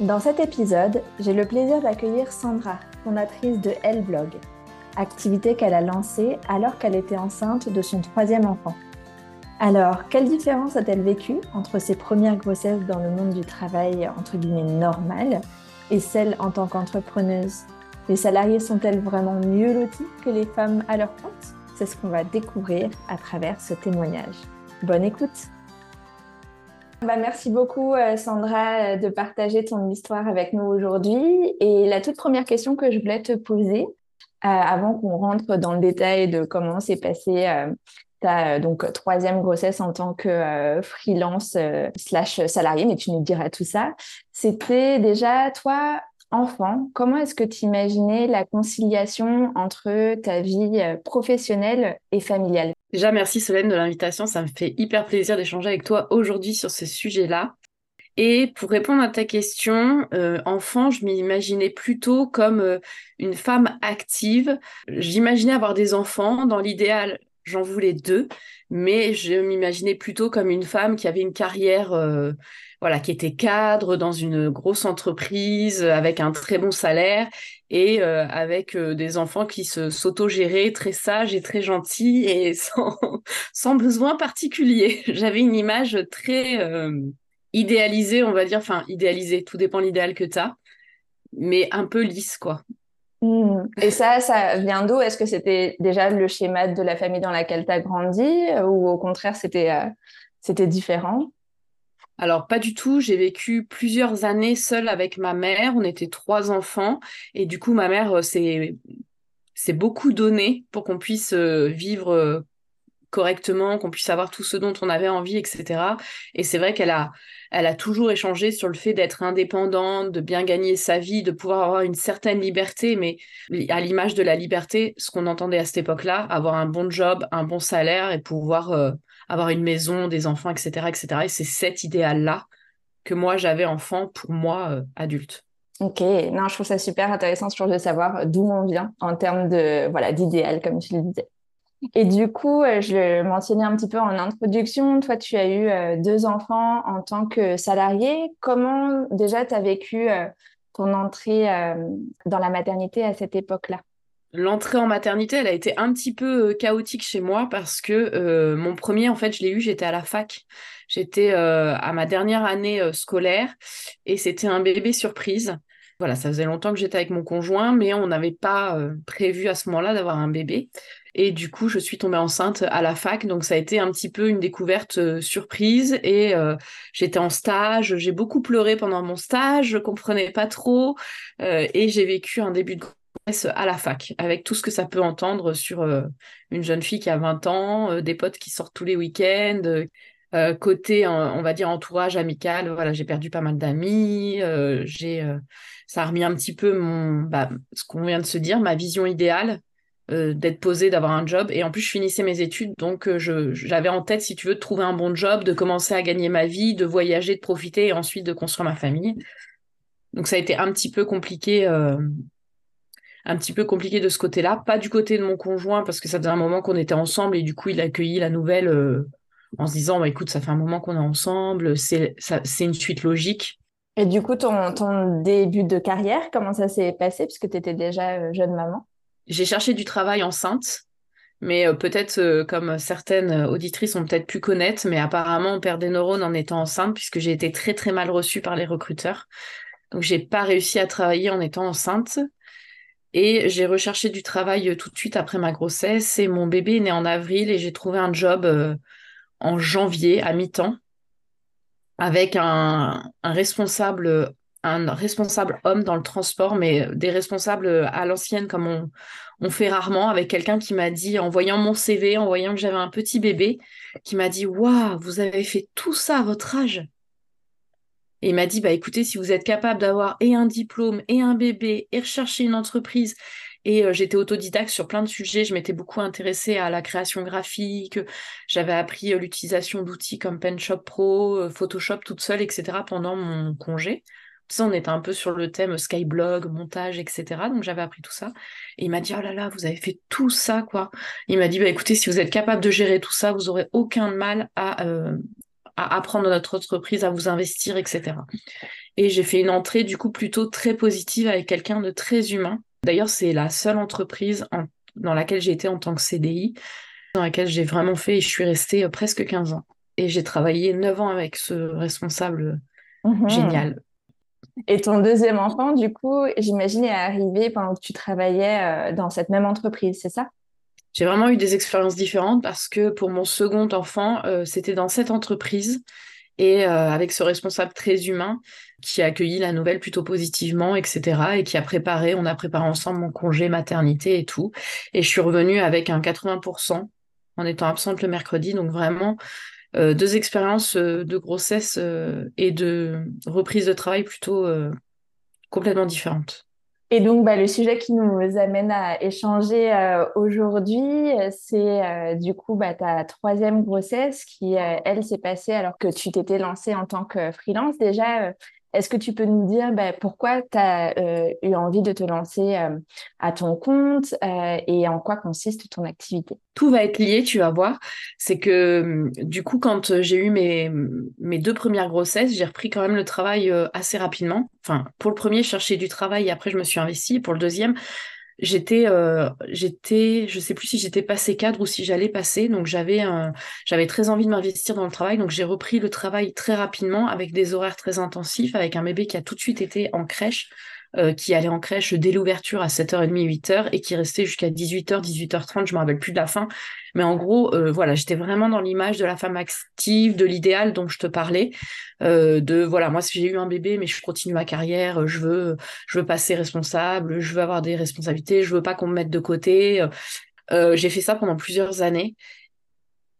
Dans cet épisode, j'ai le plaisir d'accueillir Sandra, fondatrice de Elle Blog, activité qu'elle a lancée alors qu'elle était enceinte de son troisième enfant. Alors, quelle différence a-t-elle vécue entre ses premières grossesses dans le monde du travail entre guillemets normal et celle en tant qu'entrepreneuse? Les salariés sont-elles vraiment mieux lotis que les femmes à leur compte? C'est ce qu'on va découvrir à travers ce témoignage. Bonne écoute bah, merci beaucoup euh, Sandra de partager ton histoire avec nous aujourd'hui. Et la toute première question que je voulais te poser, euh, avant qu'on rentre dans le détail de comment s'est passé euh, ta donc troisième grossesse en tant que freelance slash salarié, mais tu nous diras tout ça. C'était déjà toi enfant, comment est-ce que tu imaginais la conciliation entre ta vie professionnelle et familiale? Déjà, merci Solène de l'invitation. Ça me fait hyper plaisir d'échanger avec toi aujourd'hui sur ce sujet-là. Et pour répondre à ta question, euh, enfant, je m'imaginais plutôt comme euh, une femme active. J'imaginais avoir des enfants. Dans l'idéal, j'en voulais deux, mais je m'imaginais plutôt comme une femme qui avait une carrière euh, voilà, qui était cadre dans une grosse entreprise avec un très bon salaire et euh, avec euh, des enfants qui se s'auto-géraient très sages et très gentils et sans, sans besoin particulier. J'avais une image très euh, idéalisée, on va dire, enfin idéalisée, tout dépend l'idéal que tu as, mais un peu lisse, quoi. Mmh. Et ça, ça vient d'où? Est-ce que c'était déjà le schéma de la famille dans laquelle tu as grandi? Ou au contraire c'était c'était différent? Alors, pas du tout. J'ai vécu plusieurs années seule avec ma mère. On était trois enfants. Et du coup, ma mère s'est euh, beaucoup donné pour qu'on puisse euh, vivre euh, correctement, qu'on puisse avoir tout ce dont on avait envie, etc. Et c'est vrai qu'elle a, elle a toujours échangé sur le fait d'être indépendante, de bien gagner sa vie, de pouvoir avoir une certaine liberté, mais à l'image de la liberté, ce qu'on entendait à cette époque-là, avoir un bon job, un bon salaire et pouvoir avoir une maison, des enfants, etc. etc. Et c'est cet idéal-là que moi j'avais enfant pour moi euh, adulte. Ok, non, je trouve ça super intéressant toujours de savoir d'où on vient en termes de voilà d'idéal, comme tu le disais. Et du coup, euh, je le mentionnais un petit peu en introduction, toi tu as eu euh, deux enfants en tant que salarié. Comment déjà tu as vécu ton entrée dans la maternité à cette époque-là? L'entrée en maternité, elle a été un petit peu euh, chaotique chez moi parce que euh, mon premier, en fait, je l'ai eu, j'étais à la fac. J'étais euh, à ma dernière année scolaire et c'était un bébé surprise. Voilà, ça faisait longtemps que j'étais avec mon conjoint, mais on n'avait pas prévu à ce moment-là d'avoir un bébé. Et du coup, je suis tombée enceinte à la fac, donc ça a été un petit peu une découverte surprise. Et j'étais en stage, j'ai beaucoup pleuré pendant mon stage, je comprenais pas trop, et j'ai vécu un début de à la fac, avec tout ce que ça peut entendre sur euh, une jeune fille qui a 20 ans, euh, des potes qui sortent tous les week-ends, euh, côté, on va dire, entourage amical. Voilà, j'ai perdu pas mal d'amis, j'ai, ça a remis un petit peu mon, bah, ce qu'on vient de se dire, ma vision idéale d'être posée, d'avoir un job. Et en plus, je finissais mes études, donc j'avais en tête, si tu veux, de trouver un bon job, de commencer à gagner ma vie, de voyager, de profiter et ensuite de construire ma famille. Donc ça a été un petit peu compliqué un petit peu compliqué de ce côté-là. Pas du côté de mon conjoint, parce que ça faisait un moment qu'on était ensemble et du coup, il a accueilli la nouvelle euh, en se disant bah, écoute, ça fait un moment qu'on est ensemble, c'est une suite logique. Et du coup, ton, ton début de carrière, comment ça s'est passé puisque tu étais déjà euh, jeune maman? J'ai cherché du travail enceinte, Mais peut-être, comme certaines auditrices ont peut-être pu connaître, mais apparemment, on perd des neurones en étant enceinte, puisque j'ai été très, très mal reçue par les recruteurs. Donc, j'ai pas réussi à travailler en étant enceinte. Et j'ai recherché du travail tout de suite après ma grossesse. Et mon bébé est né en avril et j'ai trouvé un job en janvier à mi-temps avec un, responsable un responsable homme dans le transport, mais des responsables à l'ancienne comme on, on, fait rarement, avec quelqu'un qui m'a dit, en voyant mon CV, en voyant que j'avais un petit bébé, qui m'a dit, waouh, vous avez fait tout ça à votre âge. Et il m'a dit, bah écoutez, si vous êtes capable d'avoir et un diplôme et un bébé et rechercher une entreprise et euh, j'étais autodidacte sur plein de sujets. Je m'étais beaucoup intéressée à la création graphique. J'avais appris euh, l'utilisation d'outils comme PenShop Pro, euh, Photoshop toute seule, etc. pendant mon congé. Ça, on était un peu sur le thème Skyblog, montage, etc. Donc j'avais appris tout ça. Et il m'a dit, oh là là, vous avez fait tout ça, quoi. Il m'a dit, bah écoutez, si vous êtes capable de gérer tout ça, vous aurez aucun mal à, à apprendre notre entreprise, à vous investir, etc. Et j'ai fait une entrée, du coup, plutôt très positive avec quelqu'un de très humain D'ailleurs, c'est la seule entreprise dans laquelle j'ai été en tant que CDI, dans laquelle j'ai vraiment fait et je suis restée euh, presque 15 ans. Et j'ai travaillé 9 ans avec ce responsable mhm. génial. Et ton deuxième enfant, du coup, j'imagine, est arrivé pendant que tu travaillais euh, dans cette même entreprise, c'est ça? J'ai vraiment eu des expériences différentes parce que pour mon second enfant, euh, c'était dans cette entreprise et avec ce responsable très humain qui a accueilli la nouvelle plutôt positivement, etc. et qui a préparé, on a préparé ensemble mon congé maternité et tout. Et je suis revenue avec un 80% en étant absente le mercredi. Donc vraiment, euh, deux expériences euh, de grossesse euh, et de reprise de travail plutôt complètement différentes. Et donc, bah, le sujet qui nous amène à échanger aujourd'hui, c'est du coup bah, ta troisième grossesse qui, elle, s'est passée alors que tu t'étais lancée en tant que freelance. Déjà, est-ce que tu peux nous dire ben, pourquoi tu as euh, eu envie de te lancer euh, à ton compte euh, et en quoi consiste ton activité? Tout va être lié, tu vas voir. C'est que du coup, quand j'ai eu mes, mes deux premières grossesses, j'ai repris quand même le travail assez rapidement. Enfin, pour le premier, chercher du travail et après, je me suis investie. Pour le deuxième, j'étais euh, j'étais je sais plus si j'étais passé cadre ou si j'allais passer. Donc j'avais j'avais très envie de m'investir dans le travail. Donc j'ai repris le travail très rapidement avec des horaires très intensifs avec un bébé qui a tout de suite été en crèche euh, qui allait en crèche dès l'ouverture à 7h30, 8h et qui restait jusqu'à 18h, 18h30, je me rappelle plus de la fin. Mais en gros, euh, voilà, j'étais vraiment dans l'image de la femme active, de l'idéal dont je te parlais, euh, de voilà, moi j'ai eu un bébé, mais je continue ma carrière, je veux, je veux passer responsable, je veux avoir des responsabilités, je veux pas qu'on me mette de côté. j'ai fait ça pendant plusieurs années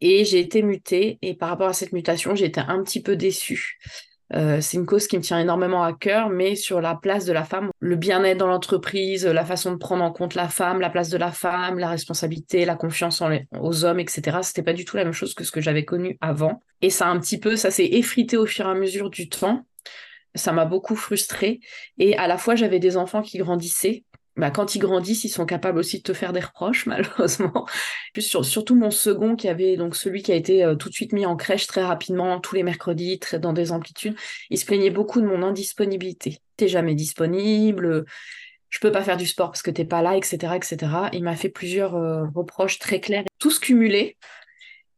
et j'ai été mutée et par rapport à cette mutation, j'ai été un petit peu déçue. Euh, c'est une cause qui me tient énormément à cœur, mais sur la place de la femme, le bien-être dans l'entreprise, la façon de prendre en compte la femme, la place de la femme, la responsabilité, la confiance aux hommes, etc. C'était pas du tout la même chose que ce que j'avais connu avant. Et ça un petit peu, ça s'est effrité au fur et à mesure du temps. Ça m'a beaucoup frustrée. Et à la fois, j'avais des enfants qui grandissaient bah, quand ils grandissent, ils sont capables aussi de te faire des reproches, malheureusement. surtout mon second, qui avait donc celui qui a été euh, tout de suite mis en crèche très rapidement, tous les mercredis, dans des amplitudes, il se plaignait beaucoup de mon indisponibilité. T'es jamais disponible, je peux pas faire du sport parce que t'es pas là, etc., etc. Il m'a fait plusieurs euh, reproches très clairs, tous cumulés.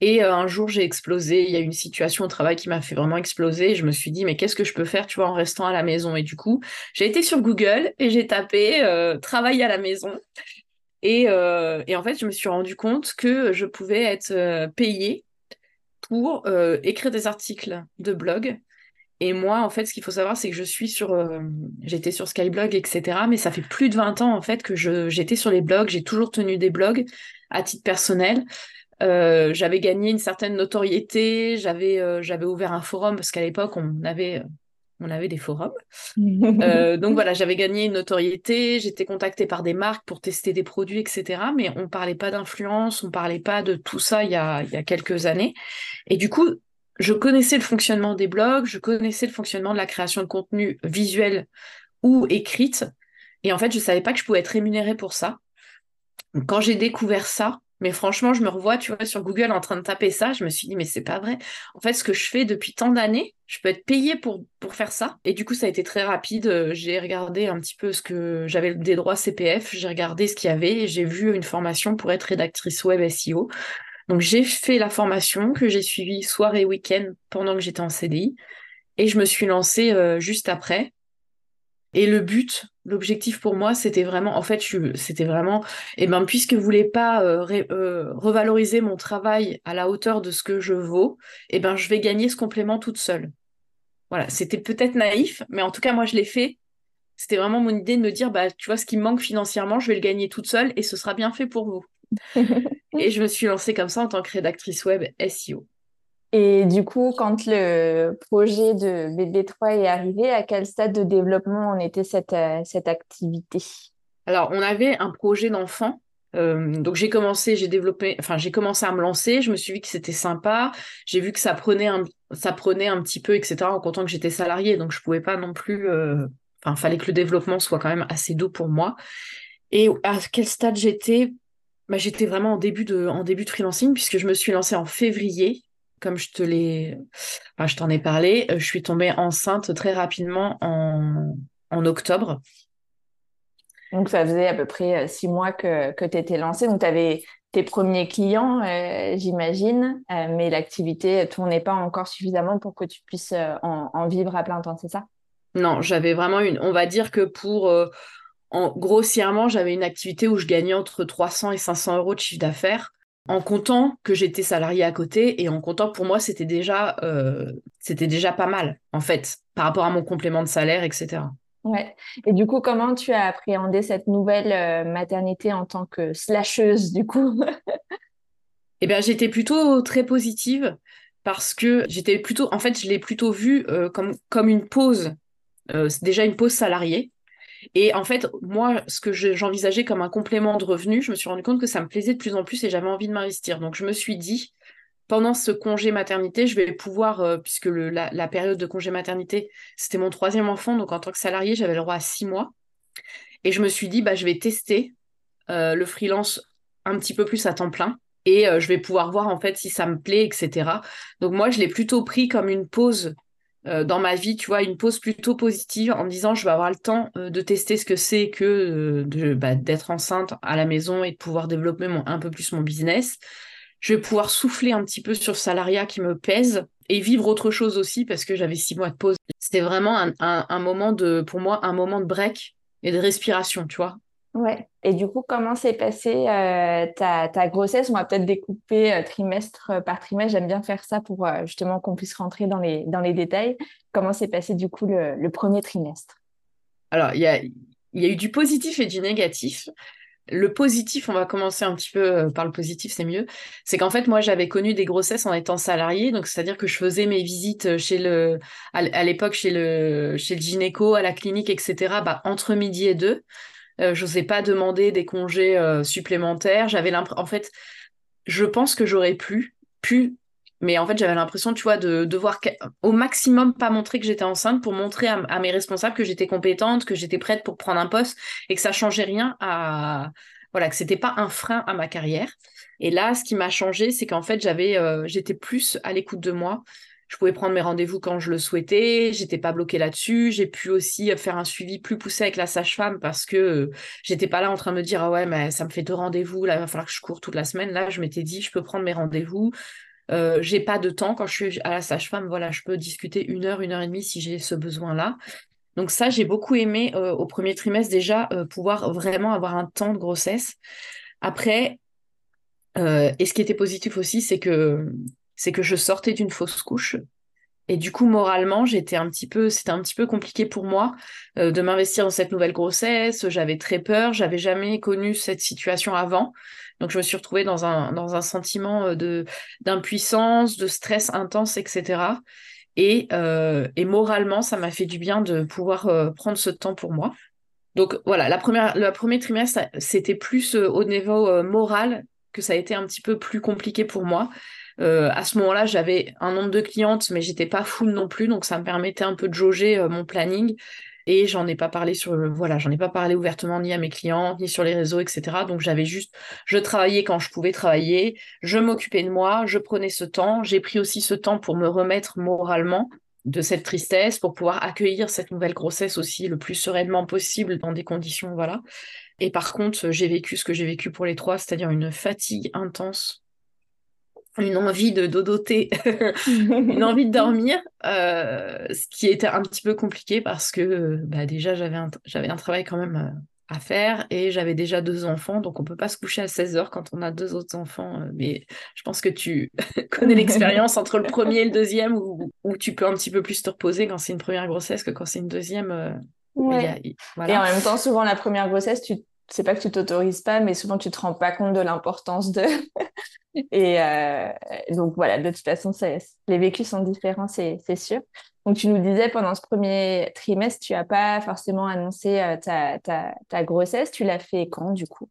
Et euh, un jour, j'ai explosé. Il y a une situation au travail qui m'a fait vraiment exploser. Je me suis dit, mais qu'est-ce que je peux faire, tu vois, en restant à la maison? Et du coup, j'ai été sur Google et j'ai tapé euh, travail à la maison. Et, euh, et, en fait, je me suis rendu compte que je pouvais être payée pour écrire des articles de blog. Et moi, en fait, ce qu'il faut savoir, c'est que je suis sur. j'étais sur Skyblog, etc. Mais ça fait plus de 20 ans, en fait, que j'étais sur les blogs. J'ai toujours tenu des blogs à titre personnel. Euh, j'avais gagné une certaine notoriété, j'avais euh, j'avais ouvert un forum parce qu'à l'époque on avait on avait des forums. Euh, donc voilà, j'avais gagné une notoriété, j'étais contactée par des marques pour tester des produits, etc. Mais on parlait pas d'influence, on parlait pas de tout ça il y a, il y a quelques années. Et du coup, je connaissais le fonctionnement des blogs, je connaissais le fonctionnement de la création de contenu visuel ou écrite. Et en fait, je savais pas que je pouvais être rémunérée pour ça. quand j'ai découvert ça, Mais franchement, je me revois, tu vois, sur Google en train de taper ça. Je me suis dit, mais c'est pas vrai. En fait, ce que je fais depuis tant d'années, je peux être payée pour, faire ça. Et du coup, ça a été très rapide. J'ai regardé un petit peu ce que j'avais des droits CPF. J'ai regardé ce qu'il y avait j'ai vu une formation pour être rédactrice web SEO. Donc, j'ai fait la formation que j'ai suivie soir et week-end pendant que j'étais en CDI. Et je me suis lancée euh, juste après. Et le but, l'objectif pour moi, c'était vraiment, en fait, c'était vraiment, eh ben, puisque vous voulez pas euh, euh, revaloriser mon travail à la hauteur de ce que je vaux, eh ben, je vais gagner ce complément toute seule. Voilà, c'était peut-être naïf, mais en tout cas, moi, je l'ai fait. C'était vraiment mon idée de me dire, bah, tu vois, ce qui me manque financièrement, je vais le gagner toute seule et ce sera bien fait pour vous. et je me suis lancée comme ça en tant que rédactrice web SEO. Et du coup, quand le projet de BB3 est arrivé, à quel stade de développement en était cette, euh, cette activité? Alors, on avait un projet d'enfant. Euh, donc j'ai commencé, j'ai développé, enfin j'ai commencé à me lancer. Je me suis dit que c'était sympa. J'ai vu que ça prenait un, ça prenait un petit peu, etc. En comptant que j'étais salariée, donc je pouvais pas non plus. Euh, enfin, fallait que le développement soit quand même assez doux pour moi. Et à quel stade j'étais? Bah, j'étais vraiment en début de, en début de freelancing puisque je me suis lancée en février comme je te l'ai, enfin, je t'en ai parlé, euh, je suis tombée enceinte très rapidement en, en octobre. Donc, ça faisait à peu près euh, six mois que, que tu étais lancée. Donc, tu avais tes premiers clients, euh, j'imagine, mais l'activité ne tournait pas encore suffisamment pour que tu puisses en, en, vivre à plein temps, c'est ça? Non, j'avais vraiment une. On va dire que pour. en, grossièrement, j'avais une activité où je gagnais entre 300 et 500 euros de chiffre d'affaires en comptant que j'étais salariée à côté et en comptant pour moi c'était déjà euh, c'était déjà pas mal en fait par rapport à mon complément de salaire etc ouais. Et du coup comment tu as appréhendé cette nouvelle euh, maternité en tant que slasheuse du coup? Eh bien j'étais plutôt très positive parce que j'étais plutôt en fait je l'ai plutôt vu euh, comme comme une pause déjà une pause salariée et en fait, moi, ce que j'envisageais comme un complément de revenu, je me suis rendu compte que ça me plaisait de plus en plus et j'avais envie de m'investir. Donc, je me suis dit, pendant ce congé maternité, je vais pouvoir, euh, puisque la, période de congé maternité, c'était mon troisième enfant, donc en tant que salarié, j'avais le droit à six mois. Et je me suis dit, bah, je vais tester euh, le freelance un petit peu plus à temps plein et euh, je vais pouvoir voir en fait si ça me plaît, etc. Donc moi, je l'ai plutôt pris comme une pause euh, dans ma vie, tu vois, une pause plutôt positive en me disant je vais avoir le temps euh, de tester ce que c'est que euh, bah, d'être enceinte à la maison et de pouvoir développer un peu plus mon business. Je vais pouvoir souffler un petit peu sur le salariat qui me pèse et vivre autre chose aussi parce que j'avais six mois de pause. C'était vraiment un, un moment de, pour moi, un moment de break et de respiration, tu vois. Ouais. Et du coup, comment s'est passée euh, ta, ta, grossesse? On va peut-être découper euh, trimestre par trimestre. J'aime bien faire ça pour euh, justement qu'on puisse rentrer dans les, dans les détails. Comment s'est passé du coup le, le premier trimestre? Alors, il y a, y a eu du positif et du négatif. Le positif, on va commencer un petit peu par le positif, c'est mieux. C'est qu'en fait, moi, j'avais connu des grossesses en étant salariée, donc c'est-à-dire que je faisais mes visites chez le, à l'époque chez le, chez le gynéco, à la clinique, etc. Bah, entre midi et deux. Euh, je n'osais pas demander des congés euh, supplémentaires. J'avais l'impression, en fait, je pense que j'aurais pu, pu, mais en fait, j'avais l'impression, tu vois, de devoir au maximum pas montrer que j'étais enceinte pour montrer à, mes responsables que j'étais compétente, que j'étais prête pour prendre un poste et que ça changeait rien à, voilà, que c'était pas un frein à ma carrière. Et là, ce qui m'a changé, c'est qu'en fait, j'avais, euh, j'étais plus à l'écoute de moi je pouvais prendre mes rendez-vous quand je le souhaitais, j'étais pas bloquée là-dessus, j'ai pu aussi faire un suivi plus poussé avec la sage-femme parce que euh, j'étais pas là en train de me dire ah ouais mais ça me fait deux rendez-vous, là il va falloir que je cours toute la semaine, là je m'étais dit je peux prendre mes rendez-vous, euh, j'ai pas de temps quand je suis à la sage-femme, voilà je peux discuter une heure, une heure et demie si j'ai ce besoin-là. Donc ça j'ai beaucoup aimé euh, au premier trimestre déjà pouvoir vraiment avoir un temps de grossesse. Après et ce qui était positif aussi c'est que c'est que je sortais d'une fausse couche. Et du coup, moralement, j'étais un petit peu, c'était un petit peu compliqué pour moi euh, de m'investir dans cette nouvelle grossesse. J'avais très peur. J'avais jamais connu cette situation avant. Donc, je me suis retrouvée dans un, dans un sentiment euh, de, d'impuissance, de stress intense, etc. Et, euh, et moralement, ça m'a fait du bien de pouvoir prendre ce temps pour moi. Donc, voilà, la première, le premier trimestre, c'était plus au niveau moral que ça a été un petit peu plus compliqué pour moi. Euh, à ce moment-là, j'avais un nombre de clientes, mais j'étais pas full non plus, donc ça me permettait un peu de jauger euh, mon planning. et j'en ai pas parlé sur voilà, j'en ai pas parlé ouvertement ni à mes clients ni sur les réseaux, etc. Donc j'avais juste, je travaillais quand je pouvais travailler, je m'occupais de moi, je prenais ce temps, j'ai pris aussi ce temps pour me remettre moralement de cette tristesse, pour pouvoir accueillir cette nouvelle grossesse aussi le plus sereinement possible dans des conditions voilà. Et par contre, j'ai vécu ce que j'ai vécu pour les trois, c'est-à-dire une fatigue intense une envie de dodoter, une envie de dormir, euh, ce qui était un petit peu compliqué parce que bah, déjà j'avais un, j'avais un travail quand même euh, à faire et j'avais déjà deux enfants, donc on peut pas se coucher à 16 heures quand on a deux autres enfants. Euh, mais je pense que tu connais l'expérience entre le premier et le deuxième où, où, tu peux un petit peu plus te reposer quand c'est une première grossesse que quand c'est une deuxième. Ouais. Et en même temps, souvent la première grossesse, tu c'est pas que tu t'autorises pas, mais souvent tu te rends pas compte de l'importance de. Et euh, donc voilà, de toute façon, les vécus sont différents, c'est sûr. Donc tu nous disais pendant ce premier trimestre, tu as pas forcément annoncé euh, ta, ta, grossesse. Tu l'as fait quand du coup?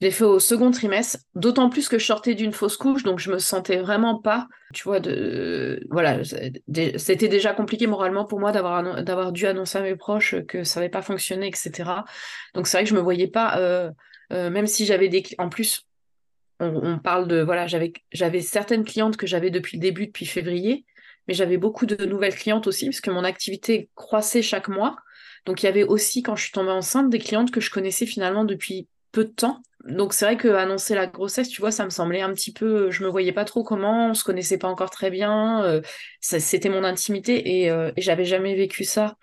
Je l'ai fait au second trimestre, d'autant plus que je sortais d'une fausse couche, donc je me sentais vraiment pas, tu vois, de voilà, c'était déjà compliqué moralement pour moi d'avoir dû annoncer à mes proches que ça n'avait pas fonctionné, etc. Donc c'est vrai que je me voyais pas, euh, même si j'avais des, en plus, on, parle de voilà, j'avais certaines clientes que j'avais depuis le début, depuis février, mais j'avais beaucoup de nouvelles clientes aussi parce que mon activité croissait chaque mois. Donc il y avait aussi quand je suis tombée enceinte des clientes que je connaissais finalement depuis peu de temps. Donc c'est vrai que annoncer la grossesse, tu vois, ça me semblait un petit peu, je me voyais pas trop comment, on se connaissait pas encore très bien, euh, c'était mon intimité euh, et, j'avais jamais vécu ça.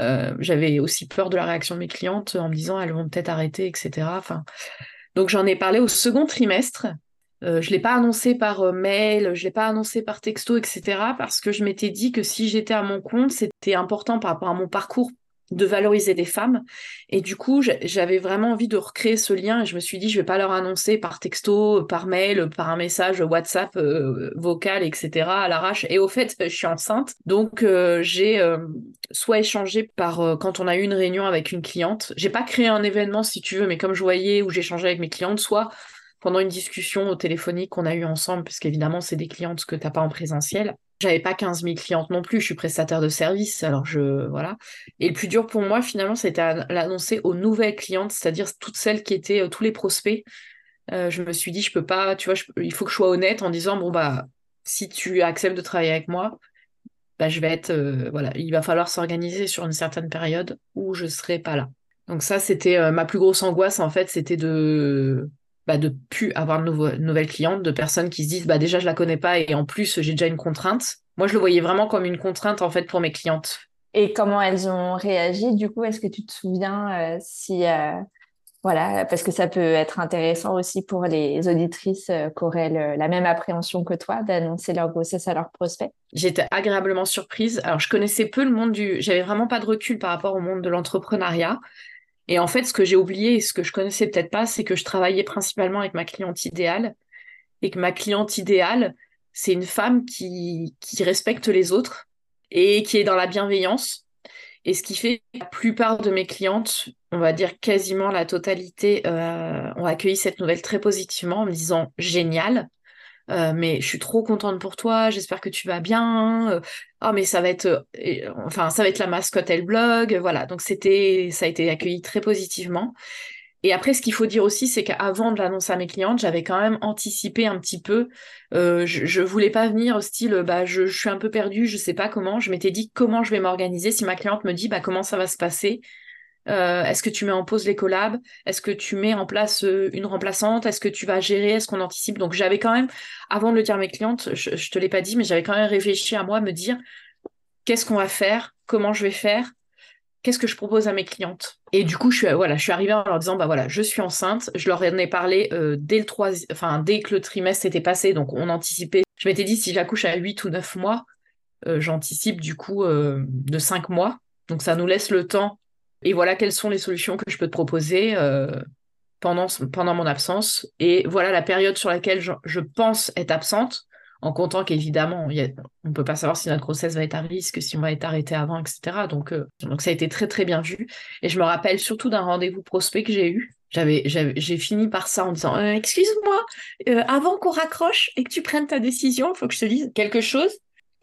Euh, j'avais aussi peur de la réaction de mes clientes en me disant elles vont peut-être arrêter, etc. Enfin, donc j'en ai parlé au second trimestre. je l'ai pas annoncé par mail, je l'ai pas annoncé par texto, etc. Parce que je m'étais dit que si j'étais à mon compte, c'était important par rapport à mon parcours de valoriser des femmes. Et du coup, j'avais vraiment envie de recréer ce lien et je me suis dit, je vais pas leur annoncer par texto, par mail, par un message WhatsApp euh, vocal, etc. à l'arrache. Et au fait, je suis enceinte. Donc, euh, j'ai euh, soit échangé par quand on a eu une réunion avec une cliente. J'ai pas créé un événement, si tu veux, mais comme je voyais où j'échangeais avec mes clientes, soit pendant une discussion téléphonique qu'on a eu ensemble, parce qu'évidemment, c'est des clientes que tu n'as pas en présentiel. J'avais pas 15 000 clientes non plus, je suis prestataire de service, alors je. Voilà. Et le plus dur pour moi, finalement, c'était l'annoncer aux nouvelles clientes, c'est-à-dire toutes celles qui étaient, euh, tous les prospects. Euh, je me suis dit, je peux pas, tu vois, il faut que je sois honnête en disant, bon, bah, si tu acceptes de travailler avec moi, bah, je vais être. Euh, voilà, il va falloir s'organiser sur une certaine période où je serai pas là. Donc, ça, c'était ma plus grosse angoisse, en fait, c'était de bah, de plus avoir de nouvelles clientes, de personnes qui se disent bah déjà je la connais pas et en plus j'ai déjà une contrainte. Moi je le voyais vraiment comme une contrainte en fait pour mes clientes. Et comment elles ont réagi du coup? Est-ce que tu te souviens euh, si euh, voilà parce que ça peut être intéressant aussi pour les auditrices euh, qui auraient la même appréhension que toi d'annoncer leur grossesse à leurs prospects J'étais agréablement surprise. Alors je connaissais peu le monde du, j'avais vraiment pas de recul par rapport au monde de l'entrepreneuriat. Et en fait, ce que j'ai oublié et ce que je connaissais peut-être pas, c'est que je travaillais principalement avec ma cliente idéale et que ma cliente idéale, c'est une femme qui, respecte les autres et qui est dans la bienveillance. Et ce qui fait que la plupart de mes clientes, on va dire quasiment la totalité, euh, ont accueilli cette nouvelle très positivement en me disant génial. Euh, mais je suis trop contente pour toi, j'espère que tu vas bien. oh, mais ça va être, euh, enfin, ça va être la mascotte elle blog, voilà. Donc c'était, ça a été accueilli très positivement. Et après, ce qu'il faut dire aussi, c'est qu'avant de l'annoncer à mes clientes, j'avais quand même anticipé un petit peu. Euh, je, je voulais pas venir au style, bah, je, suis un peu perdue, je sais pas comment. Je m'étais dit comment je vais m'organiser. Si ma cliente me dit, bah, comment ça va se passer, euh, est-ce que tu mets en pause les collabs? Est-ce que tu mets en place euh, une remplaçante? Est-ce que tu vas gérer? Est-ce qu'on anticipe? Donc j'avais quand même, avant de le dire à mes clientes, je, ne te l'ai pas dit, mais j'avais quand même réfléchi à moi, me dire qu'est-ce qu'on va faire? Comment je vais faire? Qu'est-ce que je propose à mes clientes? Et du coup, je suis, voilà, je suis arrivée en leur disant, bah voilà, je suis enceinte. Je leur en ai parlé euh, dès le enfin dès que le trimestre était passé, donc on anticipait. Je m'étais dit si j'accouche à 8 ou 9 mois, j'anticipe du coup de 5 mois. Donc ça nous laisse le temps et voilà quelles sont les solutions que je peux te proposer euh, pendant, pendant mon absence. Et voilà la période sur laquelle je, pense être absente, en comptant qu'évidemment, on ne peut pas savoir si notre grossesse va être à risque, si on va être arrêté avant, etc. Donc, euh, donc ça a été très très bien vu. Et je me rappelle surtout d'un rendez-vous prospect que j'ai eu. J'ai fini par ça en disant euh, Excuse-moi, avant qu'on raccroche et que tu prennes ta décision, il faut que je te dise quelque chose.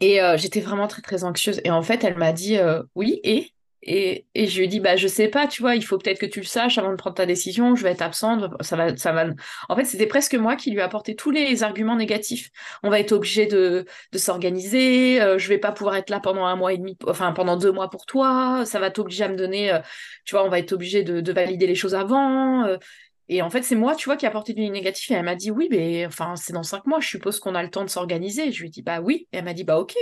Et j'étais vraiment très très anxieuse. Et en fait, elle m'a dit Oui, et? Et, je lui dit, bah, je sais pas, tu vois, il faut peut-être que tu le saches avant de prendre ta décision, je vais être absente, ça va, ça va. En fait, c'était presque moi qui lui ai apporté tous les arguments négatifs. On va être obligé de, de s'organiser, euh, je vais pas pouvoir être là pendant un mois et demi, enfin, pendant deux mois pour toi, ça va t'obliger à me donner, euh, tu vois, on va être obligé de, de valider les choses avant. Euh. et en fait, c'est moi, tu vois, qui a apporté du négatif. Et elle m'a dit, oui, mais enfin, c'est dans cinq mois, je suppose qu'on a le temps de s'organiser. Je lui dit, bah oui. Et elle m'a dit, bah ok,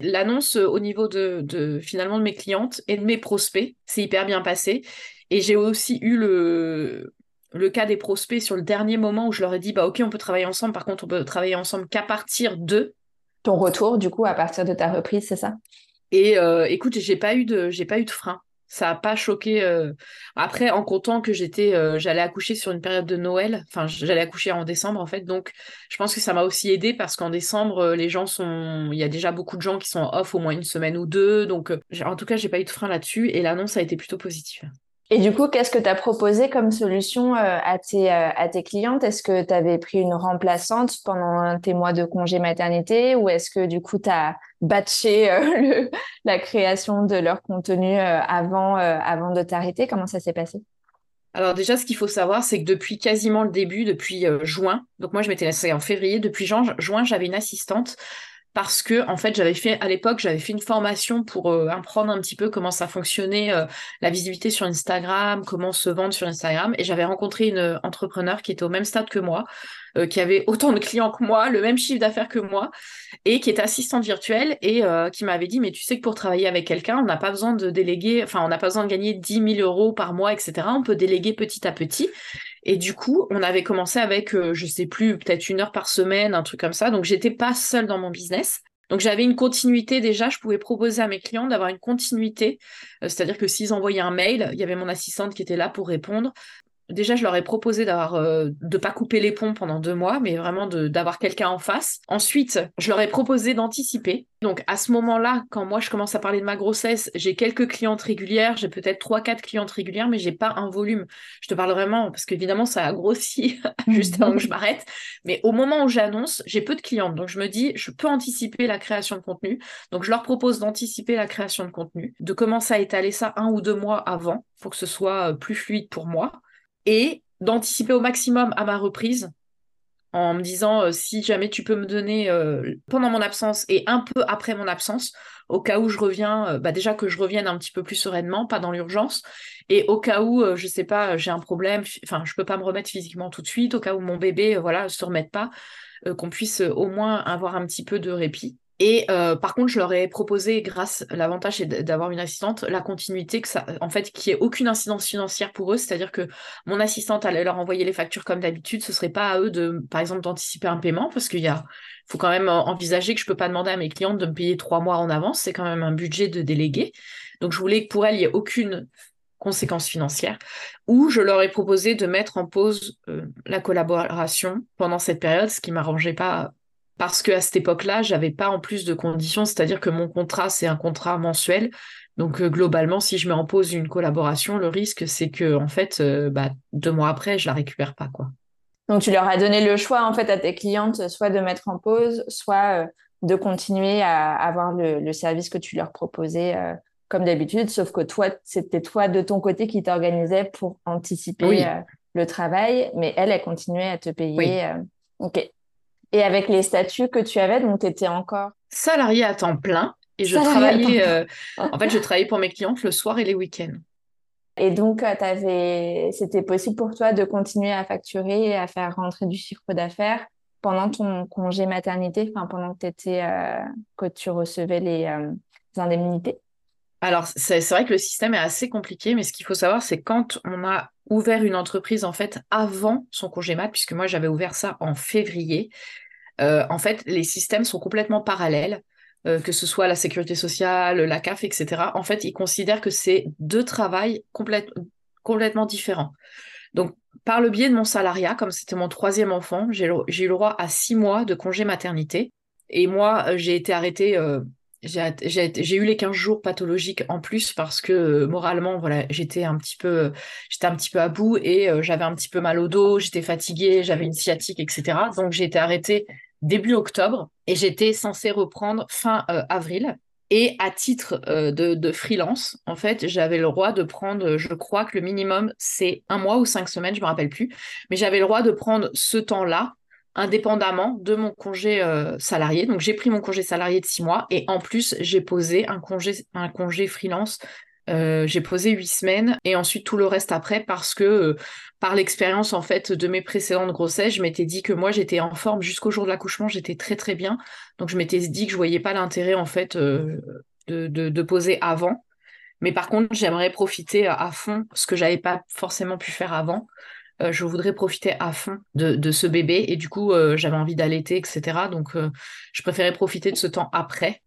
L'annonce euh, au niveau de, finalement de mes clientes et de mes prospects, c'est hyper bien passé. Et j'ai aussi eu le, le cas des prospects sur le dernier moment où je leur ai dit bah ok on peut travailler ensemble, par contre on peut travailler ensemble qu'à partir de ton retour du coup à partir de ta reprise, c'est ça? Et euh, écoute, j'ai pas eu de j'ai pas eu de frein ça n'a pas choqué. Euh, après, en comptant que j'étais, euh, j'allais accoucher sur une période de Noël, enfin, j'allais accoucher en décembre en fait, donc je pense que ça m'a aussi aidé parce qu'en décembre, euh, les gens sont, il y a déjà beaucoup de gens qui sont off au moins une semaine ou deux, donc en tout cas, j'ai pas eu de frein là-dessus et l'annonce a été plutôt positive. Et du coup, qu'est-ce que tu as proposé comme solution à tes, à tes clientes? Est-ce que tu avais pris une remplaçante pendant tes mois de congé maternité ou est-ce que du coup, tu as batcher euh, la création de leur contenu euh, avant, euh, de t'arrêter? Comment ça s'est passé? Alors déjà, ce qu'il faut savoir, c'est que depuis quasiment le début, depuis juin, donc moi je m'étais laissée en février, depuis juin j'avais une assistante parce que en fait j'avais fait à l'époque j'avais fait une formation pour apprendre un petit peu comment ça fonctionnait la visibilité sur Instagram, comment se vendre sur Instagram et j'avais rencontré une entrepreneur qui était au même stade que moi euh, qui avait autant de clients que moi, le même chiffre d'affaires que moi, et qui était assistante virtuelle et euh, qui m'avait dit, mais tu sais que pour travailler avec quelqu'un, on n'a pas besoin de déléguer, enfin, on n'a pas besoin de gagner 10 000 euros par mois, etc. On peut déléguer petit à petit. Et du coup, on avait commencé avec, euh, je sais plus, peut-être une heure par semaine, un truc comme ça. Donc, j'étais pas seule dans mon business. Donc j'avais une continuité déjà, je pouvais proposer à mes clients d'avoir une continuité, c'est-à-dire que s'ils envoyaient un mail, il y avait mon assistante qui était là pour répondre déjà, je leur ai proposé d'avoir euh, de pas couper les ponts pendant deux mois, mais vraiment d'avoir quelqu'un en face. Ensuite, je leur ai proposé d'anticiper. Donc à ce moment-là, quand moi je commence à parler de ma grossesse, j'ai quelques clientes régulières, j'ai peut-être trois, quatre clientes régulières, mais j'ai pas un volume. Je te parle vraiment parce qu'évidemment ça a grossi juste avant que je m'arrête. Mais au moment où j'annonce, j'ai peu de clientes, donc je me dis je peux anticiper la création de contenu. Donc je leur propose d'anticiper la création de contenu, de commencer à étaler ça un ou deux mois avant pour que ce soit euh, plus fluide pour moi et d'anticiper au maximum à ma reprise en me disant euh, si jamais tu peux me donner euh, pendant mon absence et un peu après mon absence, au cas où je reviens, euh, bah déjà que je revienne un petit peu plus sereinement, pas dans l'urgence, et au cas où, je sais pas, j'ai un problème, enfin je peux pas me remettre physiquement tout de suite, au cas où mon bébé, voilà, se remette pas, qu'on puisse au moins avoir un petit peu de répit. Et euh, par contre, je leur ai proposé, grâce l'avantage d'avoir une assistante, la continuité, que ça, en fait, qui ait aucune incidence financière pour eux, c'est-à-dire que mon assistante allait leur envoyer les factures comme d'habitude, ce serait pas à eux de, par exemple, d'anticiper un paiement, parce qu'il faut quand même envisager que je peux pas demander à mes clientes de me payer trois mois en avance, c'est quand même un budget de délégué. Donc je voulais que pour elles, il y ait aucune conséquence financière, ou je leur ai proposé de mettre en pause euh, la collaboration pendant cette période, ce qui m'arrangeait pas parce qu'à cette époque-là, j'avais pas en plus de conditions, c'est-à-dire que mon contrat, c'est un contrat mensuel. Donc euh, globalement, si je mets en pause une collaboration, le risque, c'est que en fait, euh, bah, deux mois après, je la récupère pas, quoi. Donc tu leur as donné le choix en fait à tes clientes, soit de mettre en pause, soit euh, de continuer à avoir le, service que tu leur proposais comme d'habitude, sauf que toi, c'était toi de ton côté qui t'organisais pour anticiper le travail, mais elle, elle continuait à te payer. ok. Et avec les statuts que tu avais, donc tu étais encore salarié à temps plein et je travaillais euh, en fait je travaillais pour mes clientes le soir et les week-ends. Et donc euh, c'était possible pour toi de continuer à facturer et à faire rentrer du chiffre d'affaires pendant ton congé maternité, enfin pendant que étais, euh, que tu recevais les indemnités? Alors, c'est vrai que le système est assez compliqué, mais ce qu'il faut savoir, c'est quand on a ouvert une entreprise, en fait, avant son congé mat, puisque moi, j'avais ouvert ça en février, euh, en fait, les systèmes sont complètement parallèles, euh, que ce soit la sécurité sociale, la CAF, etc. En fait, ils considèrent que c'est deux travails complètement différents. Donc, par le biais de mon salariat, comme c'était mon troisième enfant, j'ai eu le droit à six mois de congé maternité. Et moi, euh, j'ai été arrêtée j'ai eu les 15 jours pathologiques en plus parce que euh, moralement voilà j'étais un petit peu un petit peu à bout et euh, j'avais un petit peu mal au dos j'étais fatiguée j'avais une sciatique etc donc j'ai été arrêtée début octobre et j'étais censée reprendre fin euh, avril. Et à titre de, de, freelance, en fait, j'avais le droit de prendre, je crois que le minimum, c'est un mois ou cinq semaines, je ne me rappelle plus, mais j'avais le droit de prendre ce temps-là indépendamment de mon congé salarié. Donc j'ai pris mon congé salarié de six mois et en plus j'ai posé un congé, un congé freelance euh, j'ai posé huit semaines et ensuite tout le reste après parce que euh, par l'expérience en fait de mes précédentes grossesses, je m'étais dit que moi j'étais en forme jusqu'au jour de l'accouchement, j'étais très très bien. Donc je m'étais dit que je voyais pas l'intérêt en fait euh, de, de, poser avant. Mais par contre, j'aimerais profiter à fond, ce que j'avais pas forcément pu faire avant. Je voudrais profiter à fond de, ce bébé. Et du coup, j'avais envie d'allaiter, etc. Donc, je préférais profiter de ce temps après.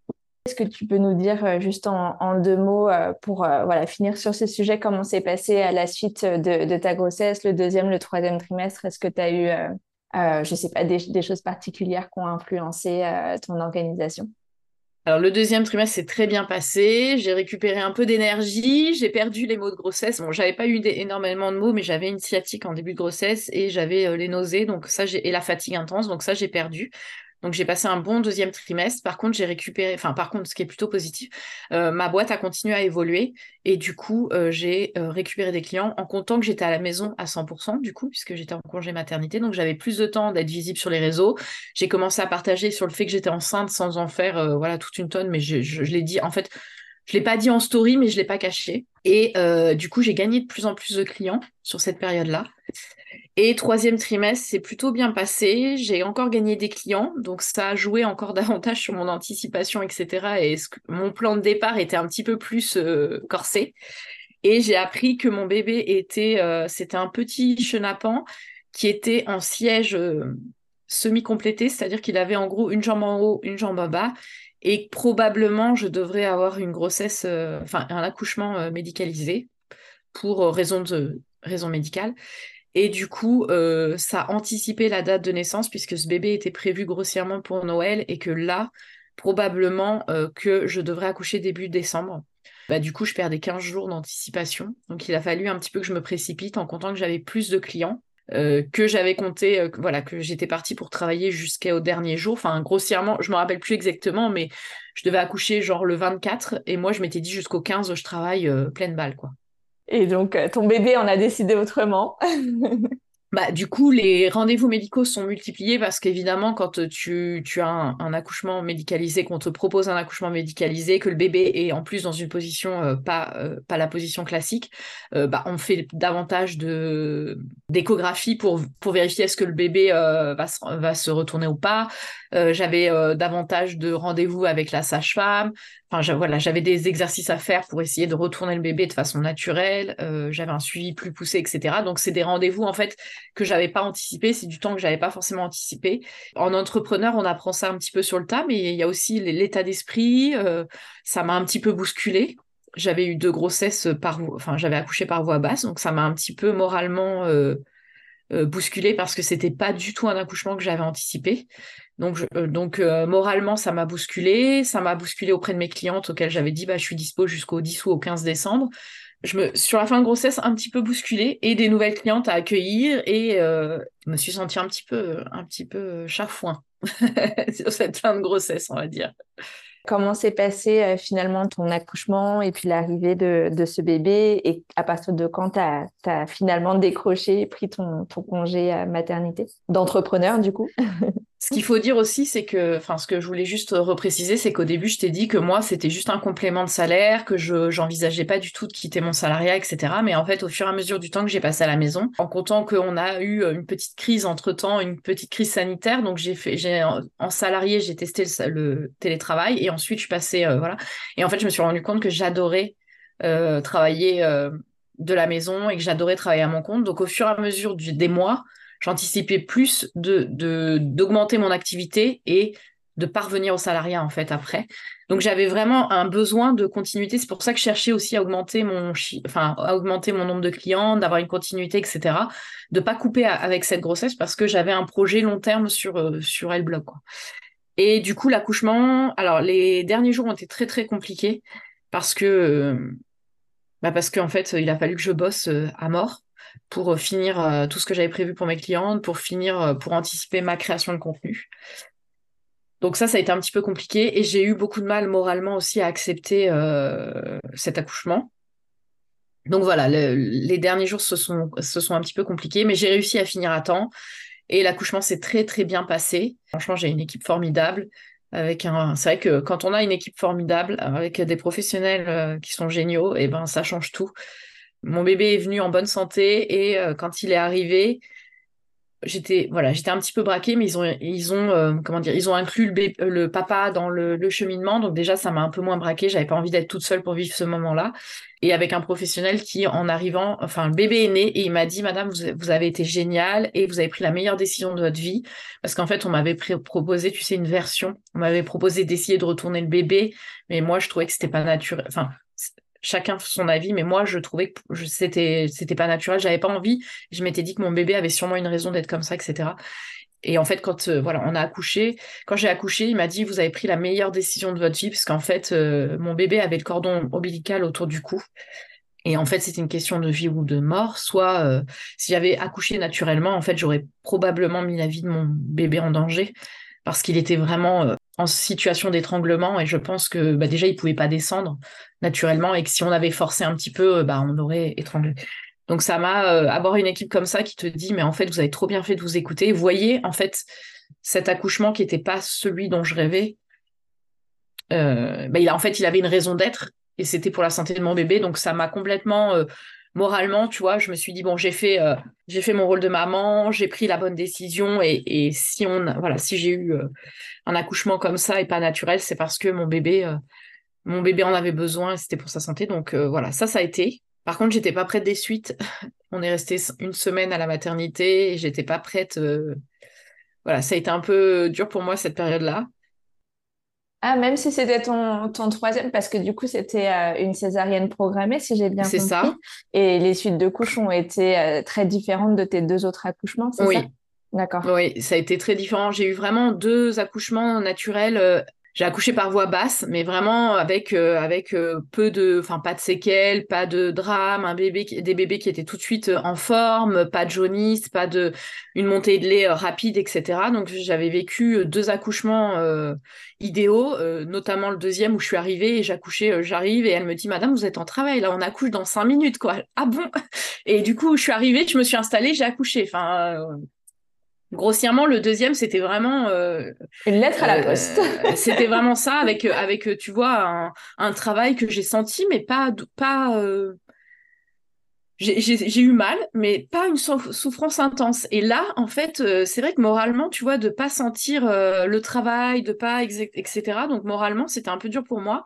Est-ce que tu peux nous dire euh, juste en, deux mots euh, pour euh, finir sur ce sujet, comment s'est passé à la suite de, ta grossesse, le deuxième, le troisième trimestre? Est-ce que tu as eu, je ne sais pas, des, choses particulières qui ont influencé ton organisation? Alors le deuxième trimestre s'est très bien passé, j'ai récupéré un peu d'énergie, j'ai perdu les maux de grossesse. Bon, j'avais pas eu énormément de maux, mais j'avais une sciatique en début de grossesse et j'avais les nausées, donc ça et la fatigue intense, donc ça j'ai perdu. Donc j'ai passé un bon deuxième trimestre. Par contre, j'ai récupéré, enfin par contre, ce qui est plutôt positif, euh, ma boîte a continué à évoluer et du coup, euh, j'ai euh, récupéré des clients en comptant que j'étais à la maison à 100% du coup, puisque j'étais en congé maternité. Donc j'avais plus de temps d'être visible sur les réseaux. J'ai commencé à partager sur le fait que j'étais enceinte sans en faire voilà toute une tonne, mais je, je, l'ai dit en fait. Je l'ai pas dit en story, mais je l'ai pas caché. Et du coup, j'ai gagné de plus en plus de clients sur cette période-là. Et troisième trimestre, c'est plutôt bien passé. J'ai encore gagné des clients, donc ça a joué encore davantage sur mon anticipation, etc. Et mon plan de départ était un petit peu plus euh, corsé. Et j'ai appris que mon bébé était, euh, c'était un petit chenapan qui était en siège euh, semi-complété, c'est-à-dire qu'il avait en gros une jambe en haut, une jambe en bas, et probablement je devrais avoir une grossesse, enfin un accouchement médicalisé pour raison de raison médicale. Et du coup, euh, ça a anticipé la date de naissance puisque ce bébé était prévu grossièrement pour Noël et que là, probablement euh, que je devrais accoucher début décembre. Bah, du coup, je perdais 15 jours d'anticipation. Donc, il a fallu un petit peu que je me précipite en comptant que j'avais plus de clients. Euh, que j'avais compté, voilà, que j'étais partie pour travailler jusqu'au dernier jour. Enfin, grossièrement, je me rappelle plus exactement, mais je devais accoucher genre le 24 et moi, je m'étais dit jusqu'au 15, je travaille pleine balle, quoi. Et donc, euh, ton bébé en a décidé autrement. Bah, du coup, les rendez-vous médicaux sont multipliés parce qu'évidemment, quand tu, tu as un, accouchement médicalisé, qu'on te propose un accouchement médicalisé, que le bébé est en plus dans une position euh, pas, euh, pas la position classique, bah, on fait davantage d'échographie pour, pour vérifier est-ce que le bébé va, va se retourner ou pas. J'avais davantage de rendez-vous avec la sage-femme. Enfin, j'avais des exercices à faire pour essayer de retourner le bébé de façon naturelle. Euh, j'avais un suivi plus poussé, etc. Donc, c'est des rendez-vous en fait que j'avais pas anticipé. C'est du temps que j'avais pas forcément anticipé. En entrepreneur, on apprend ça un petit peu sur le tas, mais il y a aussi l'état d'esprit. Euh, ça m'a un petit peu bousculé. J'avais eu deux grossesses par, enfin, j'avais accouché par voie basse, donc ça m'a un petit peu moralement euh, bousculé parce que c'était pas du tout un accouchement que j'avais anticipé. Donc, euh, donc euh, moralement, ça m'a bousculé. Ça m'a bousculé auprès de mes clientes auxquelles j'avais dit bah, je suis dispo jusqu'au 10 ou au 15 décembre. Je me, sur la fin de grossesse, un petit peu bousculée et des nouvelles clientes à accueillir et euh, je me suis sentie un petit peu, un petit peu chafouin sur cette fin de grossesse, on va dire. Comment s'est passé finalement ton accouchement et puis l'arrivée de, ce bébé et à partir de quand tu as, finalement décroché pris ton, ton congé maternité? D'entrepreneur du coup Ce qu'il faut dire aussi, c'est que, enfin, ce que je voulais juste repréciser, c'est qu'au début, je t'ai dit que moi, c'était juste un complément de salaire, que je j'envisageais pas du tout de quitter mon salariat, etc. Mais en fait, au fur et à mesure du temps que j'ai passé à la maison, en comptant qu'on a eu une petite crise entre temps, une petite crise sanitaire, donc j'ai en salarié, j'ai testé le, télétravail et ensuite je suis euh, voilà. Et en fait, je me suis rendu compte que j'adorais euh, travailler euh, de la maison et que j'adorais travailler à mon compte. Donc au fur et à mesure des mois j'anticipais plus de d'augmenter mon activité et de parvenir au salariat en fait après. Donc j'avais vraiment un besoin de continuité. C'est pour ça que je cherchais aussi à augmenter mon enfin à augmenter mon nombre de clients, d'avoir une continuité, etc. De pas couper avec cette grossesse parce que j'avais un projet long terme sur euh, sur. Et du coup l'accouchement, alors les derniers jours ont été très très compliqués parce que euh, bah qu'en fait il a fallu que je bosse euh, à mort pour euh, finir euh, tout ce que j'avais prévu pour mes clientes, pour finir, euh, pour anticiper ma création de contenu. Donc ça, ça a été un petit peu compliqué et j'ai eu beaucoup de mal moralement aussi à accepter cet accouchement. Donc voilà, les derniers jours se sont, se sont un petit peu compliqués, mais j'ai réussi à finir à temps et l'accouchement s'est très très bien passé. Franchement, j'ai une équipe formidable. Avec un, c'est vrai que quand on a une équipe formidable, avec des professionnels qui sont géniaux, et eh ben ça change tout. Mon bébé est venu en bonne santé et euh, quand il est arrivé, j'étais voilà, j'étais un petit peu braquée, mais ils ont ils ont euh, comment dire, ils ont inclus le, papa dans le, le, cheminement, donc déjà ça m'a un peu moins braquée. J'avais pas envie d'être toute seule pour vivre ce moment-là. Et avec un professionnel qui, en arrivant, enfin le bébé est né et il m'a dit, Madame, vous, vous, avez été géniale et vous avez pris la meilleure décision de votre vie, parce qu'en fait on m'avait proposé, tu sais, une version. On m'avait proposé d'essayer de retourner le bébé, mais moi je trouvais que c'était pas naturel. Enfin chacun son avis, mais moi je trouvais que c'était c'était pas naturel, j'avais pas envie. Je m'étais dit que mon bébé avait sûrement une raison d'être comme ça, etc. Et en fait, quand euh, on a accouché, quand j'ai accouché, il m'a dit vous avez pris la meilleure décision de votre vie parce qu'en fait, euh, mon bébé avait le cordon ombilical autour du cou. Et en fait, c'était une question de vie ou de mort. Soit, euh, si j'avais accouché naturellement, en fait, j'aurais probablement mis la vie de mon bébé en danger parce qu'il était vraiment en situation d'étranglement et je pense que bah, déjà il pouvait pas descendre naturellement et que si on avait forcé un petit peu, bah, on aurait étranglé. Donc ça m'a euh, avoir une équipe comme ça qui te dit mais en fait vous avez trop bien fait de vous écouter. Voyez en fait cet accouchement qui n'était pas celui dont je rêvais. Euh, bah, il a, en fait il avait une raison d'être et c'était pour la santé de mon bébé donc ça m'a complètement euh, moralement tu vois je me suis dit bon j'ai fait j'ai fait mon rôle de maman j'ai pris la bonne décision et, si on voilà si j'ai eu un accouchement comme ça et pas naturel, c'est parce que mon bébé, euh, mon bébé en avait besoin c'était pour sa santé. Donc euh, voilà, ça, ça a été. Par contre, j'étais pas prête des suites. On est resté une semaine à la maternité et j'étais pas prête. Euh, voilà, ça a été un peu dur pour moi cette période-là. Ah, même si c'était ton, ton troisième, parce que du coup, c'était une césarienne programmée, si j'ai bien compris. C'est ça. Et les suites de couches ont été très différentes de tes deux autres accouchements, c'est oui. ça? D'accord. Oui, ça a été très différent. J'ai eu vraiment deux accouchements naturels. Euh, j'ai accouché par voie basse, mais vraiment avec euh, avec euh, peu de, enfin pas de séquelles, pas de drame, un bébé, des bébés qui étaient tout de suite en forme, pas de jaunisse, pas de une montée de lait rapide, etc. Donc j'avais vécu deux accouchements idéaux, notamment le deuxième où je suis arrivée et j'accouchais, j'arrive et elle me dit Madame, vous êtes en travail là, on accouche dans cinq minutes quoi. Ah bon? Et du coup je suis arrivée, je me suis installée, j'ai accouché. Enfin grossièrement, le deuxième, c'était vraiment euh, une lettre à la euh, poste. c'était vraiment ça, avec avec tu vois un, travail que j'ai senti, mais pas pas. Euh, j'ai eu mal, mais pas une souffrance intense. Et là, en fait, c'est vrai que moralement, tu vois, de pas sentir le travail, de pas etc. Donc moralement, c'était un peu dur pour moi.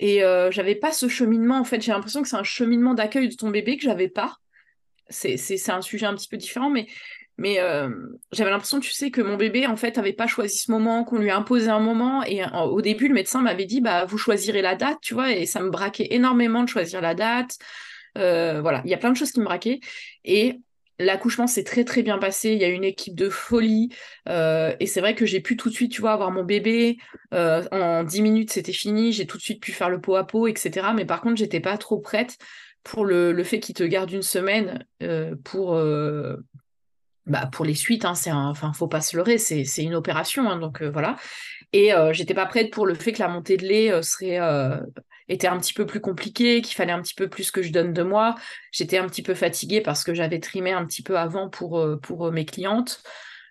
Et j'avais pas ce cheminement. En fait, j'ai l'impression que c'est un cheminement d'accueil de ton bébé que j'avais pas. C'est un sujet un petit peu différent, mais mais euh, j'avais l'impression, tu sais, que mon bébé, en fait, avait pas choisi ce moment, qu'on lui a un moment. Et au début, le médecin m'avait dit, bah, vous choisirez la date, tu vois, et ça me braquait énormément de choisir la date. Euh, voilà, il y a plein de choses qui me braquaient. Et l'accouchement s'est très, très bien passé. Il y a une équipe de folie. Euh, et c'est vrai que j'ai pu tout de suite, tu vois, avoir mon bébé. en 10 minutes, c'était fini. J'ai tout de suite pu faire le pot à pot, etc. Mais par contre, j'étais pas trop prête pour le, le fait qu'il te garde une semaine pour bah, pour les suites, hein, c'est enfin, faut pas se leurrer, c'est, une opération, hein, donc euh, voilà. Et euh, j'étais pas prête pour le fait que la montée de lait euh, serait était un petit peu plus compliquée, qu'il fallait un petit peu plus que je donne de moi. J'étais un petit peu fatiguée parce que j'avais trimé un petit peu avant pour pour mes clientes,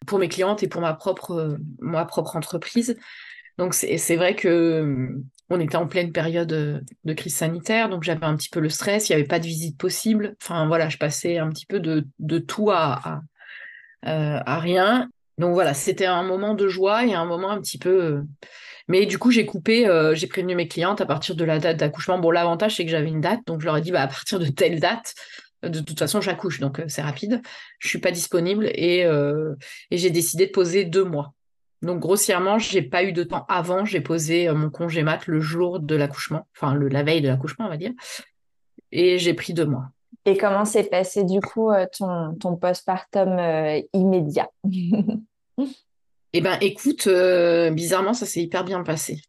pour mes clientes et pour ma propre ma propre entreprise. Donc c'est, vrai que on était en pleine période de crise sanitaire, donc j'avais un petit peu le stress, il n'y avait pas de visite possible. Enfin voilà, je passais un petit peu de, de tout à euh, à rien. Donc voilà, c'était un moment de joie et un moment un petit peu. Euh, mais du coup, j'ai coupé, euh, j'ai prévenu mes clientes à partir de la date d'accouchement. Bon, l'avantage, c'est que j'avais une date, donc je leur ai dit bah, à partir de telle date, de toute façon, j'accouche, donc c'est rapide. Je suis pas disponible et, et j'ai décidé de poser deux mois. Donc grossièrement, j'ai pas eu de temps avant. J'ai posé mon congé mat le jour de l'accouchement, enfin le, la veille de l'accouchement, on va dire, et j'ai pris deux mois. Et comment s'est passé du coup euh, ton, ton postpartum euh, immédiat? Eh ben, écoute, euh, bizarrement, ça s'est hyper bien passé.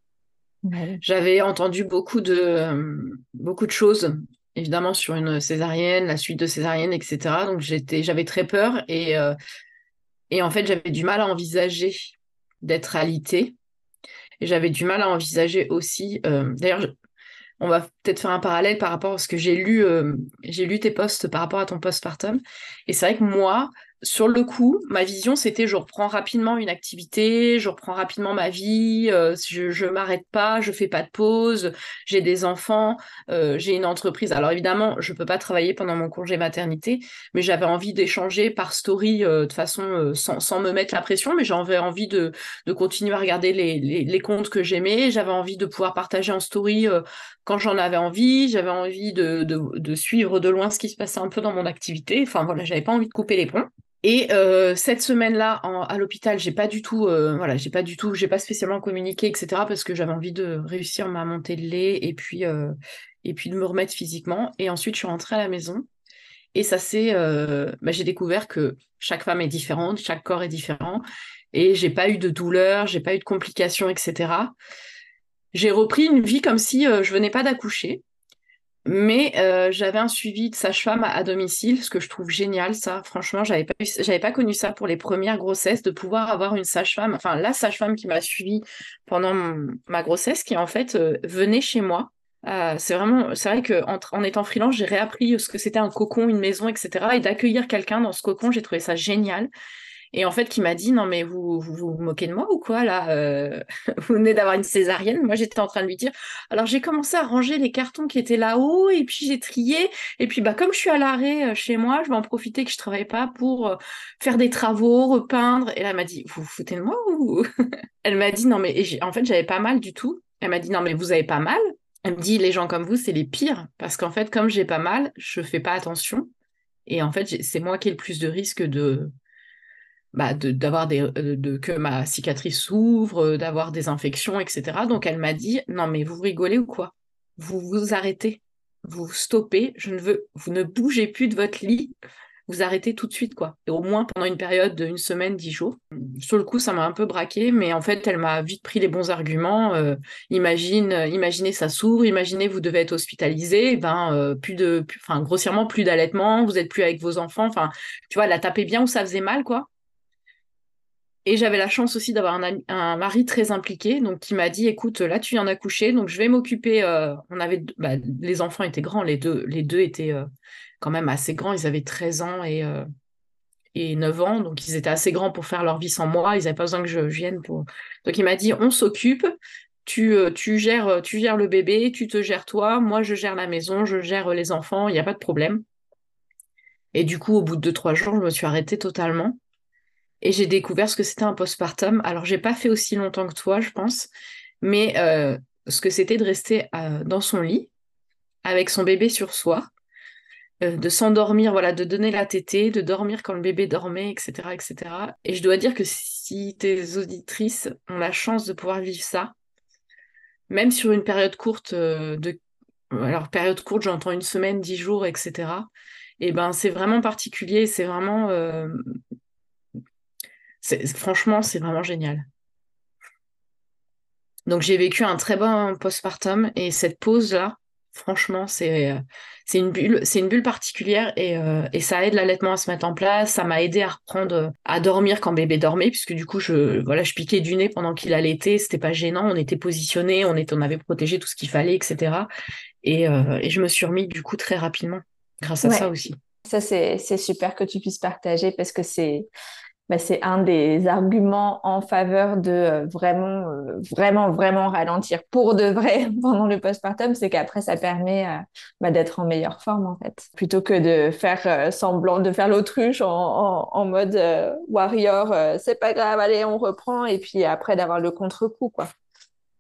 J'avais entendu beaucoup de, beaucoup de choses, évidemment, sur une césarienne, la suite de césarienne, etc. Donc, j'étais, j'avais très peur et, et en fait, j'avais du mal à envisager d'être alitée. Et j'avais du mal à envisager aussi. D'ailleurs, on va peut-être faire un parallèle par rapport à ce que j'ai lu. j'ai lu tes posts par rapport à ton postpartum. Et c'est vrai que moi, sur le coup, ma vision, c'était je reprends rapidement une activité, je reprends rapidement ma vie, euh, je, je m'arrête pas, je fais pas de pause, j'ai des enfants, euh, j'ai une entreprise. Alors évidemment, je peux pas travailler pendant mon congé maternité, mais j'avais envie d'échanger par story euh, de façon sans, me mettre la pression, mais j'avais envie de, continuer à regarder les, les, comptes que j'aimais, j'avais envie de pouvoir partager en story quand j'en avais envie, j'avais envie de, de, de suivre de loin ce qui se passait un peu dans mon activité. Enfin voilà, j'avais pas envie de couper les ponts. Et euh, cette semaine-là, à l'hôpital, j'ai pas du tout, euh, voilà, j'ai pas du tout, j'ai pas spécialement communiqué, etc. Parce que j'avais envie de réussir ma montée de lait et puis euh, et puis de me remettre physiquement. Et ensuite, je suis rentrée à la maison et ça c'est, bah, j'ai découvert que chaque femme est différente, chaque corps est différent et j'ai pas eu de douleur, j'ai pas eu de complications, etc. J'ai repris une vie comme si je venais pas d'accoucher. Mais euh, j'avais un suivi de sage-femme à, domicile, ce que je trouve génial, ça. Franchement, j'avais pas, j'avais pas connu ça pour les premières grossesses, de pouvoir avoir une sage-femme, enfin la sage-femme qui m'a suivi pendant ma grossesse, qui en fait euh, venait chez moi. Euh, c'est vraiment, c'est vrai que en, étant freelance, j'ai réappris ce que c'était un cocon, une maison, etc. Et d'accueillir quelqu'un dans ce cocon, j'ai trouvé ça génial. Et en fait, qui m'a dit non mais vous, vous moquez de moi ou quoi là euh, Vous venez d'avoir une césarienne? Moi, j'étais en train de lui dire. Alors j'ai commencé à ranger les cartons qui étaient là-haut et puis j'ai trié. Et puis bah comme je suis à l'arrêt euh, chez moi, je vais en profiter que je travaille pas pour euh, faire des travaux, repeindre. Et là, elle m'a dit vous vous foutez de moi ou Elle m'a dit non mais en fait j'avais pas mal du tout. Elle m'a dit non mais vous avez pas mal. Elle me dit les gens comme vous c'est les pires parce qu'en fait comme j'ai pas mal, je fais pas attention. Et en fait, c'est moi qui ai le plus de risque de, bah, d'avoir euh, de, que ma cicatrice s'ouvre, euh, d'avoir des infections, etc. Donc elle m'a dit non mais vous rigolez ou quoi? Vous vous arrêtez, vous stoppez, je ne veux, vous ne bougez plus de votre lit, vous arrêtez tout de suite quoi. Et au moins pendant une période d'une semaine, dix jours. Sur le coup ça m'a un peu braqué, mais en fait elle m'a vite pris les bons arguments. Euh, imagine, imaginez ça s'ouvre, imaginez vous devez être hospitalisé, ben plus de, enfin grossièrement plus d'allaitement, vous êtes plus avec vos enfants, enfin tu vois elle a tapé bien où ça faisait mal quoi. Et j'avais la chance aussi d'avoir un, mari très impliqué, donc qui m'a dit, écoute, là tu viens d'accoucher, donc je vais m'occuper. Euh, on avait, bah, les enfants étaient grands, les deux, deux étaient euh, quand même assez grands. Ils avaient 13 ans et euh, et 9 ans, donc ils étaient assez grands pour faire leur vie sans moi. Ils n'avaient pas besoin que je vienne pour. Donc il m'a dit, on s'occupe. Tu, gères, tu gères le bébé, tu te gères toi, moi je gère la maison, je gère les enfants, il n'y a pas de problème. Et du coup, au bout de 2-3 jours, je me suis arrêtée totalement et j'ai découvert ce que c'était un postpartum. Alors, j'ai pas fait aussi longtemps que toi, je pense, mais euh, ce que c'était de rester euh, dans son lit avec son bébé sur soi, euh, de s'endormir, voilà, de donner la tétée, de dormir quand le bébé dormait, etc., etc. Et je dois dire que si tes auditrices ont la chance de pouvoir vivre ça, même sur une période courte de alors période courte, j'entends une semaine, dix jours, etc. Et eh ben c'est vraiment particulier, c'est vraiment franchement, c'est vraiment génial. Donc j'ai vécu un très bon postpartum et cette pause-là, franchement, c'est euh, c'est une bulle, c'est une bulle particulière et, euh, et ça aide l'allaitement à se mettre en place. Ça m'a aidé à reprendre, à dormir quand bébé dormait, puisque du coup je voilà, je piquais du nez pendant qu'il allaitait, c'était pas gênant, on était positionné, on était, on avait protégé tout ce qu'il fallait, etc. Et, euh, et je me suis remis du coup très rapidement grâce à ça aussi. Ça c'est super que tu puisses partager parce que c'est bah, c'est un des arguments en faveur de euh, vraiment, euh, vraiment, vraiment ralentir pour de vrai pendant le postpartum, c'est qu'après, ça permet euh, bah, d'être en meilleure forme, en fait. Plutôt que de faire semblant, de faire l'autruche en, en, mode warrior, c'est pas grave, allez, on reprend, et puis après d'avoir le contre-coup, quoi.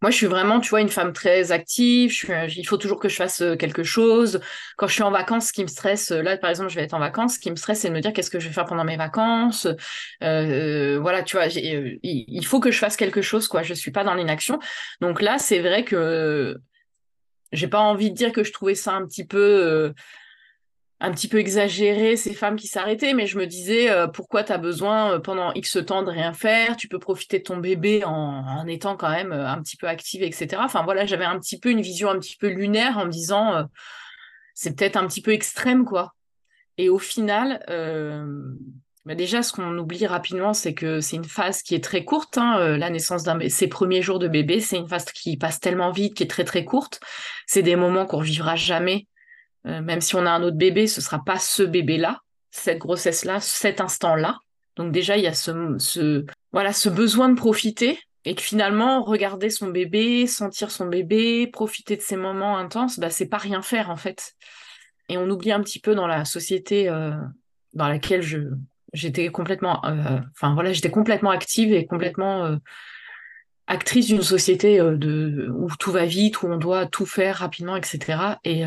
Moi, je suis vraiment, tu vois, une femme très active. Je suis, il faut toujours que je fasse euh, quelque chose. Quand je suis en vacances, ce qui me stresse, euh, là, par exemple, je vais être en vacances, ce qui me stresse, c'est de me dire qu'est-ce que je vais faire pendant mes vacances. Euh, voilà, tu vois, il faut que je fasse quelque chose, quoi. Je suis pas dans l'inaction. Donc là, c'est vrai que j'ai pas envie de dire que je trouvais ça un petit peu un petit peu exagéré ces femmes qui s'arrêtaient, mais je me disais euh, pourquoi tu as besoin euh, pendant X temps de rien faire, tu peux profiter de ton bébé en, étant quand même euh, un petit peu active, etc. Enfin voilà, j'avais un petit peu une vision un petit peu lunaire en me disant c'est peut-être un petit peu extrême quoi. Et au final, bah, déjà, ce qu'on oublie rapidement, c'est que c'est une phase qui est très courte. Hein, la naissance d'un ses premiers jours de bébé, c'est une phase qui passe tellement vite, qui est très très courte. C'est des moments qu'on revivra jamais. Euh, même si on a un autre bébé, ce sera pas ce bébé-là, cette grossesse-là, cet instant-là. Donc déjà, il y a ce, voilà, ce besoin de profiter et que finalement, regarder son bébé, sentir son bébé, profiter de ces moments intenses, bah, c'est pas rien faire en fait. Et on oublie un petit peu dans la société euh, dans laquelle je, J'étais complètement, euh, voilà, j'étais complètement active et complètement actrice d'une société où tout va vite, où on doit tout faire rapidement, etc. Et,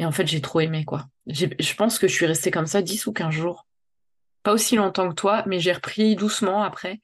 et en fait, j'ai trop aimé quoi. Je pense que je suis restée comme ça 10 ou 15 jours. Pas aussi longtemps que toi, mais j'ai repris doucement après.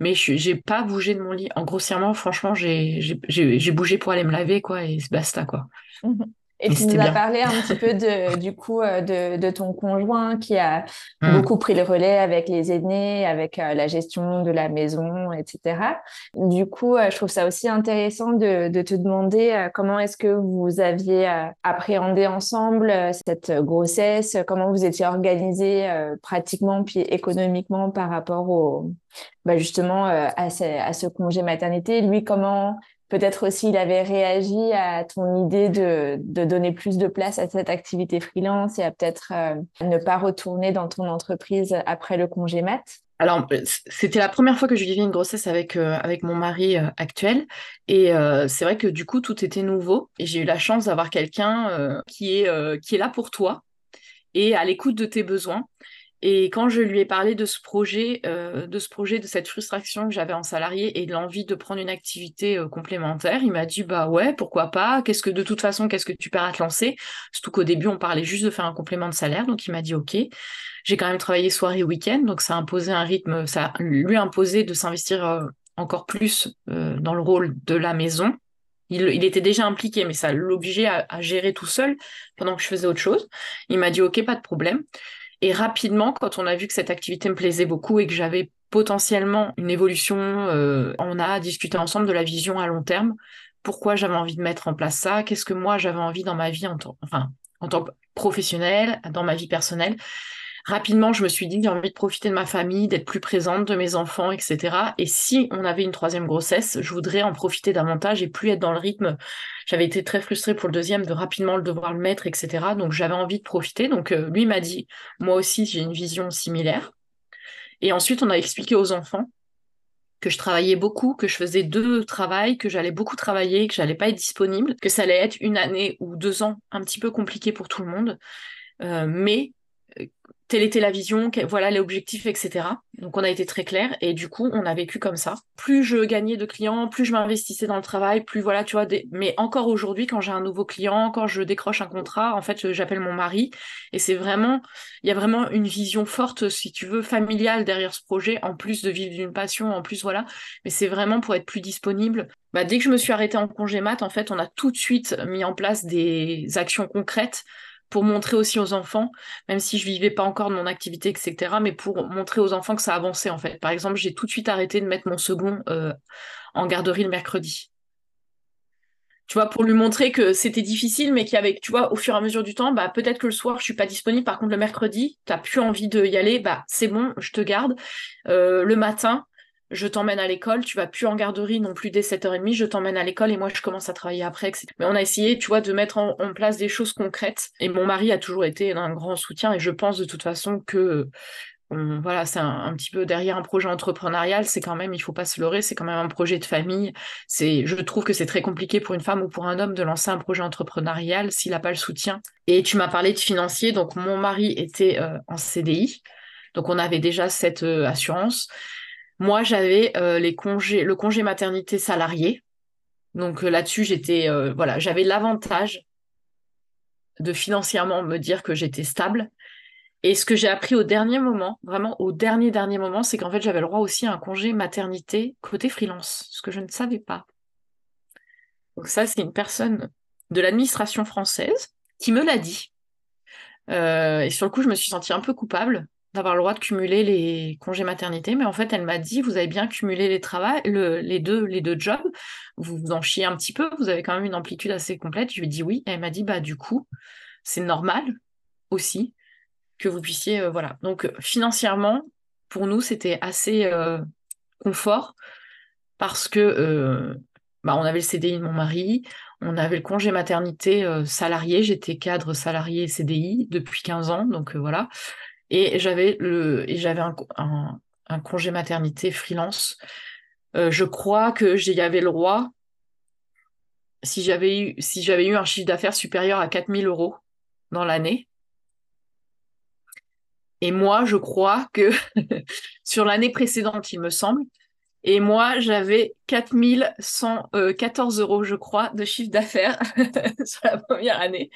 Mais je j'ai pas bougé de mon lit. En grossièrement, franchement, j'ai bougé pour aller me laver, quoi, et basta, quoi. Mmh et tu nous as parlé un petit peu de, du coup euh, de, de, ton conjoint qui a mmh. beaucoup pris le relais avec les aînés, avec euh, la gestion de la maison, etc. Du coup, euh, je trouve ça aussi intéressant de, de te demander comment est-ce que vous aviez appréhendé ensemble cette grossesse, comment vous étiez organisé pratiquement puis économiquement par rapport au, bah justement à ce, à ce congé maternité. Lui, comment Peut-être aussi il avait réagi à ton idée de, donner plus de place à cette activité freelance et à peut-être euh, ne pas retourner dans ton entreprise après le congé mat. Alors, euh, c'était la première fois que je vivais une grossesse avec, euh, mon mari actuel. Et c'est vrai que du coup, tout était nouveau. Et j'ai eu la chance d'avoir quelqu'un qui est là pour toi et à l'écoute de tes besoins. Et quand je lui ai parlé de ce projet, euh, de ce projet, de cette frustration que j'avais en salarié et de l'envie de prendre une activité euh, complémentaire, il m'a dit bah ouais, pourquoi pas Qu'est-ce que de toute façon, qu'est-ce que tu perds à te lancer? Surtout qu'au début, on parlait juste de faire un complément de salaire, donc il m'a dit ok. J'ai quand même travaillé soirée et week-end, donc ça a un rythme, ça lui a de s'investir euh, encore plus dans le rôle de la maison. Il, était déjà impliqué, mais ça l'obligeait à gérer tout seul pendant que je faisais autre chose. Il m'a dit ok, pas de problème. Et rapidement, quand on a vu que cette activité me plaisait beaucoup et que j'avais potentiellement une évolution, euh, on a discuté ensemble de la vision à long terme. Pourquoi j'avais envie de mettre en place ça Qu'est-ce que moi j'avais envie dans ma vie enfin, en tant que professionnelle, dans ma vie personnelle rapidement, je me suis dit, j'ai envie de profiter de ma famille, d'être plus présente, de mes enfants, etc. Et si on avait une troisième grossesse, je voudrais en profiter davantage et plus être dans le rythme. J'avais été très frustrée pour le deuxième de rapidement le devoir le mettre, etc. Donc j'avais envie de profiter. Donc euh, lui m'a dit, moi aussi, j'ai une vision similaire. Et ensuite, on a expliqué aux enfants que je travaillais beaucoup, que je faisais deux travails, que j'allais beaucoup travailler, que j'allais pas être disponible, que ça allait être une année ou deux ans un petit peu compliqué pour tout le monde, euh, mais telle était la vision, voilà les objectifs, etc. Donc on a été très clair et du coup on a vécu comme ça. Plus je gagnais de clients, plus je m'investissais dans le travail, plus voilà, tu vois. Mais encore aujourd'hui, quand j'ai un nouveau client, quand je décroche un contrat, en fait j'appelle mon mari et c'est vraiment, il y a vraiment une vision forte, si tu veux, familiale derrière ce projet, en plus de vivre d'une passion, en plus voilà. Mais c'est vraiment pour être plus disponible. Bah, dès que je me suis arrêtée en congé mat, en fait on a tout de suite mis en place des actions concrètes pour montrer aussi aux enfants, même si je vivais pas encore de mon activité, etc., mais pour montrer aux enfants que ça avançait en fait. Par exemple, j'ai tout de suite arrêté de mettre mon second euh, en garderie le mercredi. Tu vois, pour lui montrer que c'était difficile, mais qu'avec, tu vois, au fur et à mesure du temps, bah peut-être que le soir je suis pas disponible. Par contre, le mercredi, tu n'as plus envie d'y aller, bah c'est bon, je te garde. Euh, le matin, je t'emmène à l'école, tu vas plus en garderie non plus dès 7h30, je t'emmène à l'école et moi je commence à travailler après, etc. Mais on a essayé, tu vois, de mettre en, place des choses concrètes et mon mari a toujours été un grand soutien et je pense de toute façon que voilà, c'est un, petit peu derrière un projet entrepreneurial, c'est quand même, il faut pas se leurrer, c'est quand même un projet de famille. C'est, je trouve que c'est très compliqué pour une femme ou pour un homme de lancer un projet entrepreneurial s'il n'a pas le soutien. Et tu m'as parlé de financier, donc mon mari était euh, en CDI, donc on avait déjà cette euh, assurance. Moi, j'avais euh, le congé maternité salarié. Donc euh, là-dessus, j'étais, euh, voilà, j'avais l'avantage de financièrement me dire que j'étais stable. Et ce que j'ai appris au dernier moment, vraiment au dernier dernier moment, c'est qu'en fait, j'avais le droit aussi à un congé maternité côté freelance, ce que je ne savais pas. Donc ça, c'est une personne de l'administration française qui me l'a dit. et sur le coup, je me suis sentie un peu coupable d'avoir le droit de cumuler les congés maternité, mais en fait, elle m'a dit, vous avez bien cumulé les, les, deux, les deux jobs, vous vous en chiez un petit peu, vous avez quand même une amplitude assez complète. Je lui ai dit oui, et elle m'a dit, bah du coup, c'est normal aussi que vous puissiez, voilà. Donc financièrement, pour nous, c'était assez confort parce que bah, on avait le CDI de mon mari, on avait le congé maternité salarié, j'étais cadre salarié CDI depuis 15 ans, donc voilà. Et j'avais le j'avais un, congé maternité freelance. je crois que j'y avais le droit si j'avais eu, si j'avais eu un chiffre d'affaires supérieur à 4000 euros dans l'année. Et moi, je crois que sur l'année précédente, il me semble, et moi, j'avais 4114 euros, je crois, de chiffre d'affaires sur la première année.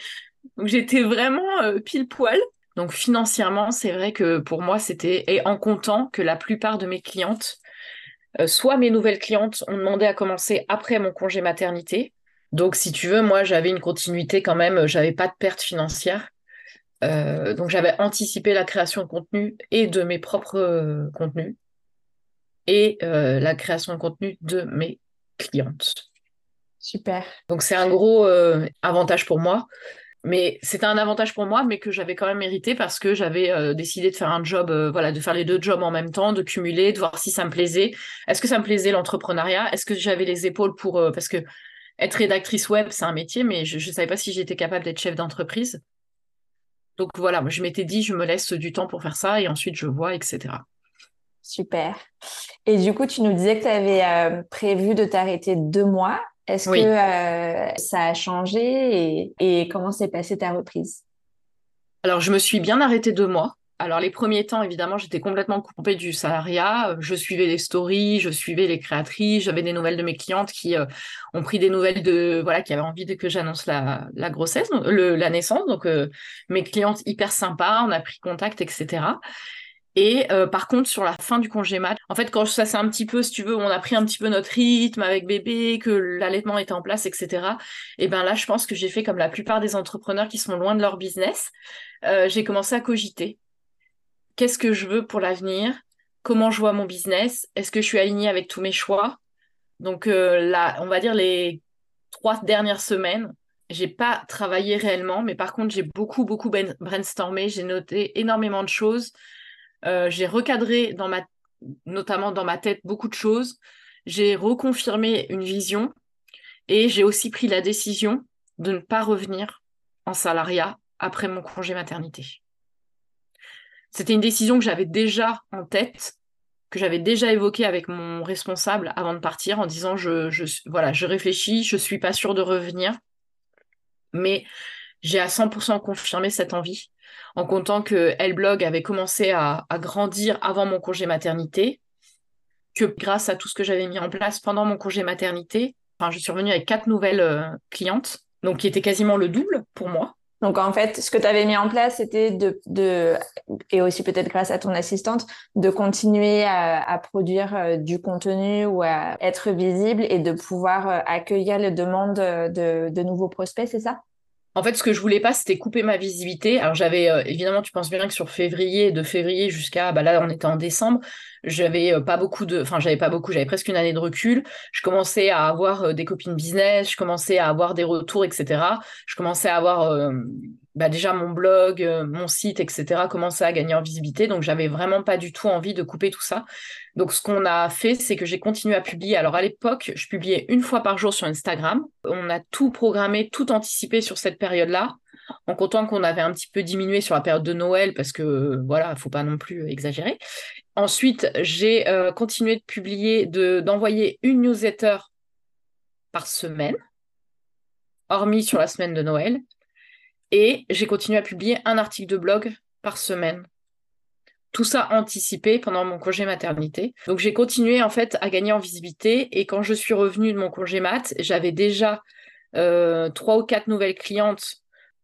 Donc j'étais vraiment euh, pile poil. Donc financièrement, c'est vrai que pour moi, c'était, et en comptant que la plupart de mes clientes, euh, soit mes nouvelles clientes ont demandé à commencer après mon congé maternité, donc, si tu veux, moi, j'avais une continuité quand même, j'avais pas de perte financière. Euh, donc, j'avais anticipé la création de contenu et de mes propres euh, contenus et euh, la création de contenu de mes clientes. Super. Donc, c'est un gros avantage pour moi. Mais c'était un avantage pour moi, mais que j'avais quand même mérité parce que j'avais décidé de faire un job, voilà, de faire les deux jobs en même temps, de cumuler, de voir si ça me plaisait. Est-ce que ça me plaisait l'entrepreneuriat? Est-ce que j'avais les épaules pour parce que être rédactrice web, c'est un métier, mais je ne savais pas si j'étais capable d'être chef d'entreprise. Donc voilà, je m'étais dit, je me laisse du temps pour faire ça et ensuite je vois, etc. Super. Et du coup, tu nous disais que tu avais euh, prévu de t'arrêter deux mois. Est-ce que euh, ça a changé et, et comment s'est passée ta reprise? Alors, je me suis bien arrêtée deux mois. Alors les premiers temps, évidemment, j'étais complètement coupée du salariat. Je suivais les stories, je suivais les créatrices, j'avais des nouvelles de mes clientes qui euh, ont pris des nouvelles de voilà, qui avaient envie de que j'annonce la, grossesse, la naissance. Donc euh, mes clientes hyper sympas, on a pris contact, etc. Et euh, par contre, sur la fin du congé mat, en fait, quand ça c'est un petit peu, si tu veux, on a pris un petit peu notre rythme avec bébé, que l'allaitement était en place, etc. Et ben là, je pense que j'ai fait comme la plupart des entrepreneurs qui sont loin de leur business. j'ai commencé à cogiter qu'est-ce que je veux pour l'avenir, comment je vois mon business, est-ce que je suis alignée avec tous mes choix? Donc euh, là, on va dire les trois dernières semaines, j'ai pas travaillé réellement, mais par contre j'ai beaucoup beaucoup brainstormé, j'ai noté énormément de choses, euh, j'ai recadré dans ma, notamment dans ma tête beaucoup de choses, j'ai reconfirmé une vision et j'ai aussi pris la décision de ne pas revenir en salariat après mon congé maternité. C'était une décision que j'avais déjà en tête, que j'avais déjà évoquée avec mon responsable avant de partir en disant je, je voilà, je réfléchis, je suis pas sûre de revenir, mais j'ai à 100% confirmé cette envie en comptant que Blog avait commencé à, grandir avant mon congé maternité, que grâce à tout ce que j'avais mis en place pendant mon congé maternité, enfin, je suis revenue avec quatre nouvelles euh, clientes, donc qui étaient quasiment le double pour moi. Donc en fait, ce que tu avais mis en place, c'était de, de, et aussi peut-être grâce à ton assistante, de continuer à, produire euh, du contenu ou à être visible et de pouvoir euh, accueillir les demandes de, de nouveaux prospects, c'est ça? En fait, ce que je voulais pas, c'était couper ma visibilité. Alors j'avais, euh, évidemment, tu penses bien que sur février, de février jusqu'à, bah là, on était en décembre, j'avais pas beaucoup de, enfin, j'avais pas beaucoup, j'avais presque une année de recul. Je commençais à avoir des copines business, je commençais à avoir des retours, etc. Je commençais à avoir bah déjà mon blog, euh, mon site, etc., commençait à gagner en visibilité. Donc, j'avais vraiment pas du tout envie de couper tout ça. Donc, ce qu'on a fait, c'est que j'ai continué à publier. Alors, à l'époque, je publiais une fois par jour sur Instagram. On a tout programmé, tout anticipé sur cette période-là, en comptant qu'on avait un petit peu diminué sur la période de Noël, parce que, voilà, il faut pas non plus exagérer. Ensuite, j'ai euh, continué de publier, d'envoyer une newsletter par semaine, hormis sur la semaine de Noël. Et j'ai continué à publier un article de blog par semaine. Tout ça anticipé pendant mon congé maternité. Donc j'ai continué en fait à gagner en visibilité. Et quand je suis revenue de mon congé mat, j'avais déjà euh, trois ou quatre nouvelles clientes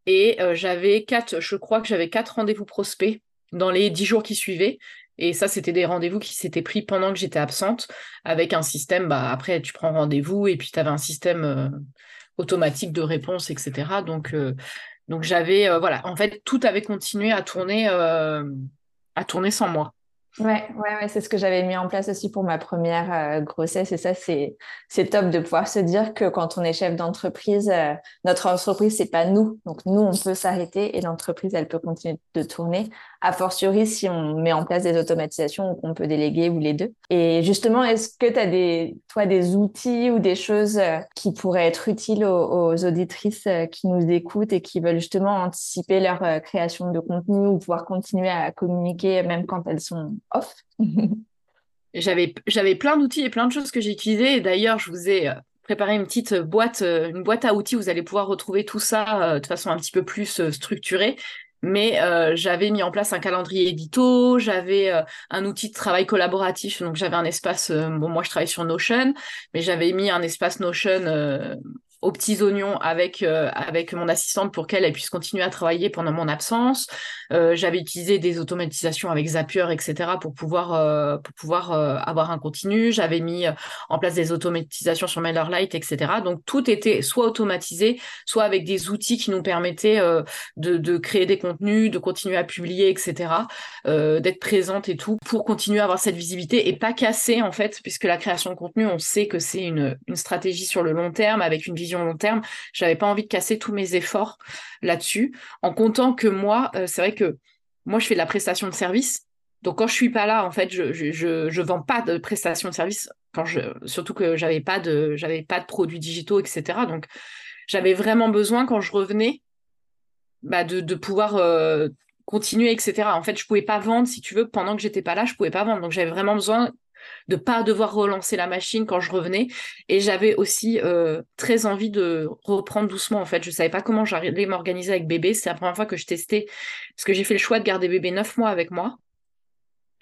et euh, j'avais quatre, je crois que j'avais quatre rendez-vous prospects dans les dix jours qui suivaient. Et ça, c'était des rendez-vous qui s'étaient pris pendant que j'étais absente, avec un système, bah, après, tu prends rendez-vous et puis tu avais un système euh, automatique de réponse, etc. Donc, donc j'avais, euh, voilà, en fait, tout avait continué à tourner, euh, à tourner sans moi. Ouais, ouais, ouais c'est ce que j'avais mis en place aussi pour ma première euh, grossesse. Et ça, c'est, top de pouvoir se dire que quand on est chef d'entreprise, euh, notre entreprise, c'est pas nous. Donc, nous, on peut s'arrêter et l'entreprise, elle peut continuer de tourner. A fortiori, si on met en place des automatisations ou qu'on peut déléguer ou les deux. Et justement, est-ce que tu as des, toi, des outils ou des choses euh, qui pourraient être utiles aux, aux auditrices qui nous écoutent et qui veulent justement anticiper leur création de contenu ou pouvoir continuer à communiquer même quand elles sont j'avais, plein d'outils et plein de choses que j'ai utilisées. D'ailleurs, je vous ai euh, préparé une petite boîte, euh, une boîte à outils. Vous allez pouvoir retrouver tout ça euh, de façon un petit peu plus structurée. Mais j'avais mis en place un calendrier édito, j'avais un outil de travail collaboratif, donc j'avais un espace, bon moi je travaille sur Notion, mais j'avais mis un espace Notion aux petits oignons avec, euh, avec mon assistante pour qu'elle puisse continuer à travailler pendant mon absence. Euh, j'avais utilisé des automatisations avec Zapier, etc. pour pouvoir, euh, pour pouvoir avoir un continu. J'avais mis en place des automatisations sur MailerLite, etc. Donc tout était soit automatisé, soit avec des outils qui nous permettaient de, de, créer des contenus, de continuer à publier, etc. d'être présente et tout pour continuer à avoir cette visibilité et pas casser en fait, puisque la création de contenu, on sait que c'est une, une stratégie sur le long terme avec une vision long terme. J'avais pas envie de casser tous mes efforts là-dessus, en comptant que moi, euh, c'est vrai que moi, je fais de la prestation de service. Donc quand je suis pas là, en fait, je je, vends pas de prestation de service. Quand je, surtout que j'avais pas de j'avais pas de produits digitaux, etc. Donc j'avais vraiment besoin quand je revenais bah, de, pouvoir euh, continuer, etc. En fait, je pouvais pas vendre, si tu veux, pendant que j'étais pas là, je pouvais pas vendre. Donc j'avais vraiment besoin de pas devoir relancer la machine quand je revenais. Et j'avais aussi euh, très envie de reprendre doucement. En fait, je savais pas comment j'allais m'organiser avec bébé. C'est la première fois que je testais parce que j'ai fait le choix de garder bébé neuf mois avec moi.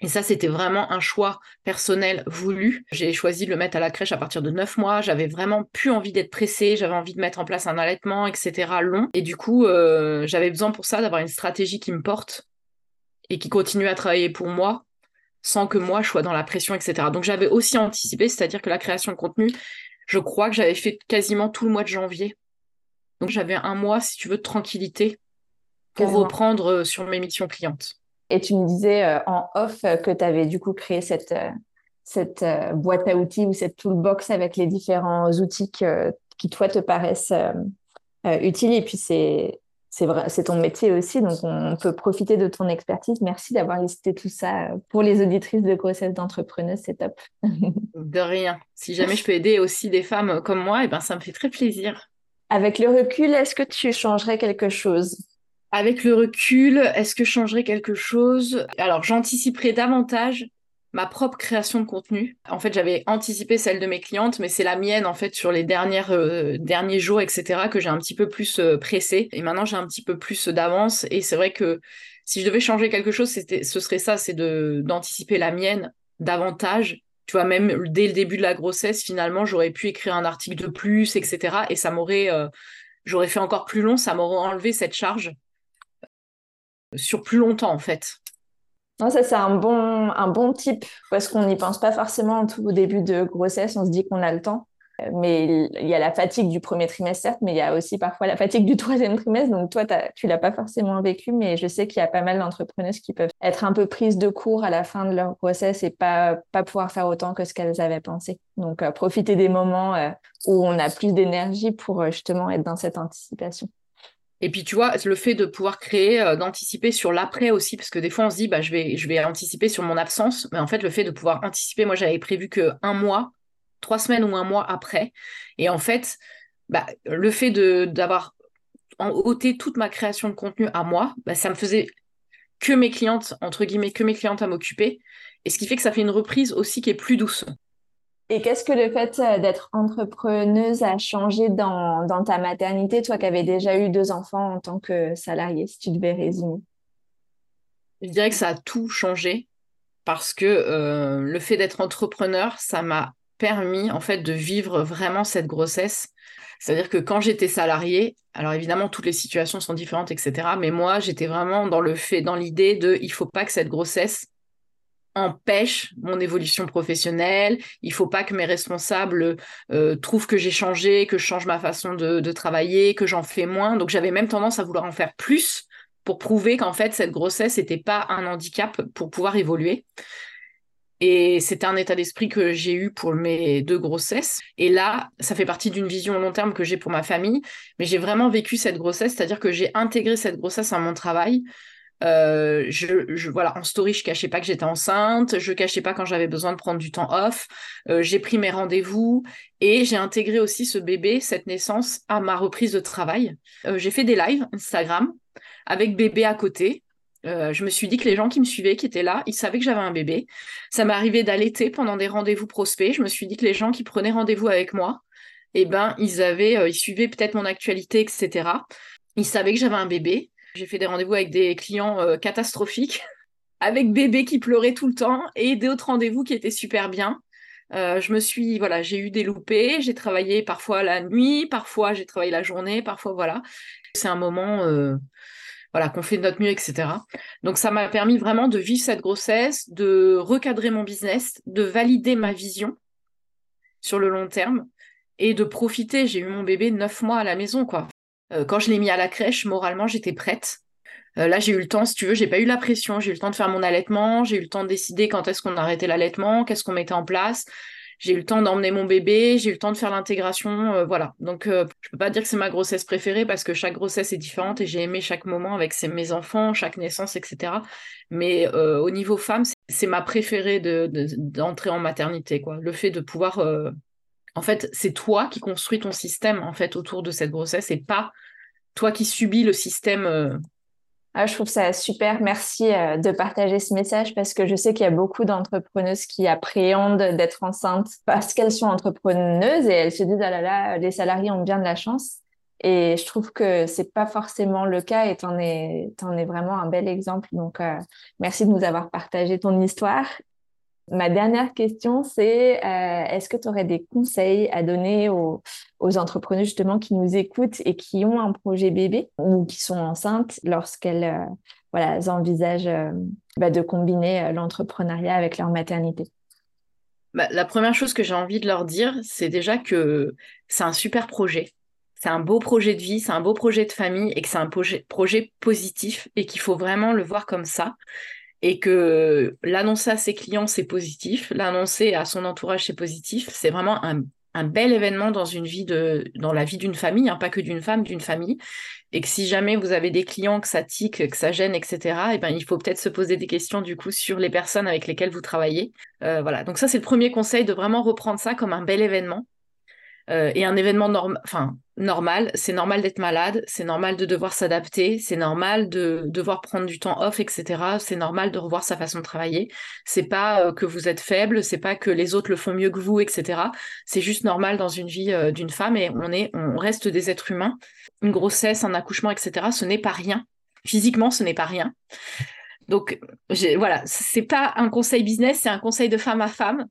Et ça, c'était vraiment un choix personnel voulu. J'ai choisi de le mettre à la crèche à partir de neuf mois. J'avais vraiment plus envie d'être pressée. J'avais envie de mettre en place un allaitement, etc. long. Et du coup, euh, j'avais besoin pour ça d'avoir une stratégie qui me porte et qui continue à travailler pour moi sans que moi je sois dans la pression, etc. Donc j'avais aussi anticipé, c'est-à-dire que la création de contenu, je crois que j'avais fait quasiment tout le mois de janvier. Donc j'avais un mois, si tu veux, de tranquillité pour reprendre euh, sur mes missions clientes. Et tu me disais euh, en off euh, que tu avais du coup créé cette, cette boîte à outils ou cette toolbox avec les différents outils qui, toi, te paraissent utiles. Et puis, c'est c'est vrai, c'est ton métier aussi, donc on peut profiter de ton expertise. Merci d'avoir listé tout ça pour les auditrices de grossesse d'entrepreneurs, c'est top. de rien. Si jamais je peux aider aussi des femmes comme moi, et eh ben ça me fait très plaisir. Avec le recul, est-ce que tu changerais quelque chose? Avec le recul, est-ce que je changerais quelque chose? Alors j'anticiperais davantage ma propre création de contenu. En fait, j'avais anticipé celle de mes clientes, mais c'est la mienne en fait sur les euh, derniers jours, etc. que j'ai un petit peu plus euh, pressé. Et maintenant, j'ai un petit peu plus d'avance. Et c'est vrai que si je devais changer quelque chose, ce serait ça, c'est d'anticiper la mienne davantage. Tu vois, même dès le début de la grossesse, finalement, j'aurais pu écrire un article de plus, etc. Et ça m'aurait, euh, j'aurais fait encore plus long, ça m'aurait enlevé cette charge sur plus longtemps en fait. Non, ça, c'est un bon, un bon type parce qu'on n'y pense pas forcément tout au début de grossesse. On se dit qu'on a le temps. Mais il y a la fatigue du premier trimestre, certes, mais il y a aussi parfois la fatigue du troisième trimestre. Donc, toi, tu l'as pas forcément vécu, mais je sais qu'il y a pas mal d'entrepreneuses qui peuvent être un peu prises de court à la fin de leur grossesse et pas, pas pouvoir faire autant que ce qu'elles avaient pensé. Donc, euh, profiter des moments euh, où on a plus d'énergie pour euh, justement être dans cette anticipation. Et puis, tu vois, le fait de pouvoir créer, euh, d'anticiper sur l'après aussi, parce que des fois, on se dit, bah, je vais, anticiper sur mon absence. Mais en fait, le fait de pouvoir anticiper, moi, j'avais prévu que un mois, trois semaines ou un mois après. Et en fait, bah, le fait d'avoir ôté toute ma création de contenu à moi, bah, ça me faisait que mes clientes, entre guillemets, que mes clientes à m'occuper. Et ce qui fait que ça fait une reprise aussi qui est plus douce. Et qu'est-ce que le fait euh, d'être entrepreneuse a changé dans, dans ta maternité, toi qui avais déjà eu deux enfants en tant que salariée, si tu devais résumer? Je dirais que ça a tout changé parce que euh, le fait d'être entrepreneur, ça m'a permis en fait de vivre vraiment cette grossesse. C'est-à-dire que quand j'étais salariée, alors évidemment toutes les situations sont différentes, etc. Mais moi, j'étais vraiment dans le fait, dans l'idée de, il faut pas que cette grossesse empêche mon évolution professionnelle. Il faut pas que mes responsables euh, trouvent que j'ai changé, que je change ma façon de, travailler, que j'en fais moins. Donc j'avais même tendance à vouloir en faire plus pour prouver qu'en fait, cette grossesse n'était pas un handicap pour pouvoir évoluer. Et c'était un état d'esprit que j'ai eu pour mes deux grossesses. Et là, ça fait partie d'une vision long terme que j'ai pour ma famille. Mais j'ai vraiment vécu cette grossesse, c'est-à-dire que j'ai intégré cette grossesse à mon travail. Euh, je, voilà, en story, je cachais pas que j'étais enceinte, je cachais pas quand j'avais besoin de prendre du temps off. Euh, j'ai pris mes rendez-vous et j'ai intégré aussi ce bébé, cette naissance, à ma reprise de travail. Euh, j'ai fait des lives Instagram avec bébé à côté. Je me suis dit que les gens qui me suivaient, qui étaient là, ils savaient que j'avais un bébé. Ça m'est arrivé d'allaiter pendant des rendez-vous prospects. Je me suis dit que les gens qui prenaient rendez-vous avec moi, eh ben, ils avaient, ils suivaient peut-être mon actualité, etc. Ils savaient que j'avais un bébé. J'ai fait des rendez-vous avec des clients euh, catastrophiques, avec bébé qui pleurait tout le temps, et d'autres rendez-vous qui étaient super bien. je me suis, voilà, j'ai eu des loupés. J'ai travaillé parfois la nuit, parfois j'ai travaillé la journée, parfois voilà. C'est un moment voilà, qu'on fait de notre mieux, etc. Donc ça m'a permis vraiment de vivre cette grossesse, de recadrer mon business, de valider ma vision sur le long terme et de profiter. J'ai eu mon bébé neuf mois à la maison, quoi. Euh, quand je l'ai mis à la crèche, moralement, j'étais prête. Euh, là, j'ai eu le temps, si tu veux, j'ai pas eu la pression, j'ai eu le temps de faire mon allaitement, j'ai eu le temps de décider quand est-ce qu'on arrêtait l'allaitement, qu'est-ce qu'on mettait en place j'ai eu le temps d'emmener mon bébé, j'ai eu le temps de faire l'intégration, euh, voilà. Donc, euh, je peux pas dire que c'est ma grossesse préférée parce que chaque grossesse est différente et j'ai aimé chaque moment avec mes enfants, chaque naissance, etc. Mais au niveau femme, c'est ma préférée d'entrer de, en maternité, quoi. Le fait de pouvoir, en fait, c'est toi qui construis ton système en fait autour de cette grossesse et pas toi qui subis le système ah, je trouve ça super. Merci euh, de partager ce message parce que je sais qu'il y a beaucoup d'entrepreneuses qui appréhendent d'être enceintes parce qu'elles sont entrepreneuses et elles se disent ah là là, les salariés ont bien de la chance. Et je trouve que c'est pas forcément le cas et t'en es, en es vraiment un bel exemple. Donc, euh, merci de nous avoir partagé ton histoire. Ma dernière question, c'est euh, est-ce que tu aurais des conseils à donner aux, entrepreneurs justement qui nous écoutent et qui ont un projet bébé ou qui sont enceintes lorsqu'elles euh, envisagent euh, bah, de combiner l'entrepreneuriat avec leur maternité? Bah, La première chose que j'ai envie de leur dire, c'est déjà que c'est un super projet. C'est un beau projet de vie, c'est un beau projet de famille et que c'est un projet positif et qu'il faut vraiment le voir comme ça et que l'annoncer à ses clients, c'est positif, l'annoncer à son entourage, c'est positif. C'est vraiment un, bel événement dans la vie d'une famille, hein, pas que d'une femme, d'une famille. Et que si jamais vous avez des clients que ça tique, que ça gêne, etc., et eh ben, il faut peut-être se poser des questions du coup sur les personnes avec lesquelles vous travaillez. Euh, voilà. Donc ça, c'est le premier conseil de vraiment reprendre ça comme un bel événement euh, et un événement enfin, normal, c'est normal d'être malade, c'est normal de devoir s'adapter, c'est normal de devoir prendre du temps off, etc. C'est normal de revoir sa façon de travailler. C'est pas euh, que vous êtes faible, c'est pas que les autres le font mieux que vous, etc. C'est juste normal dans une vie euh, d'une femme et on est, on reste des êtres humains. Une grossesse, un accouchement, etc. Ce n'est pas rien. Physiquement, ce n'est pas rien. Donc voilà, c'est pas un conseil business, c'est un conseil de femme à femme.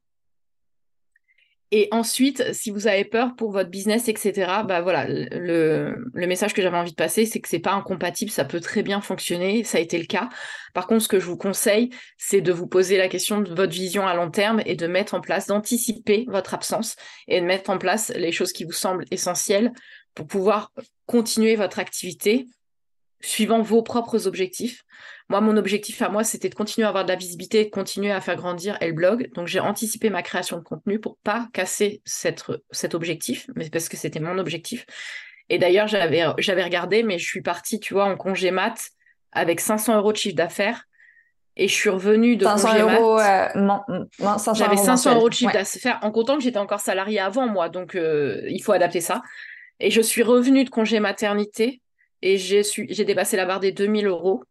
Et ensuite, si vous avez peur pour votre business, etc., bah voilà, le, message que j'avais envie de passer, c'est que c'est pas incompatible, ça peut très bien fonctionner, ça a été le cas. Par contre, ce que je vous conseille, c'est de vous poser la question de votre vision à long terme et de mettre en place, d'anticiper votre absence et de mettre en place les choses qui vous semblent essentielles pour pouvoir continuer votre activité suivant vos propres objectifs. Moi, mon objectif à moi, c'était de continuer à avoir de la visibilité, de continuer à faire grandir le blog. Donc, j'ai anticipé ma création de contenu pour pas casser cette, cet objectif, mais parce que c'était mon objectif. Et d'ailleurs, j'avais, j'avais regardé, mais je suis partie, tu vois, en congé mat avec 500 euros de chiffre d'affaires. Et je suis revenue de 500 euros, euh, J'avais 500 euros de chiffre d'affaires en comptant que j'étais encore salariée avant moi, donc euh, il faut adapter ça. Et je suis revenue de congé maternité et j'ai dépassé la barre des 2000 euros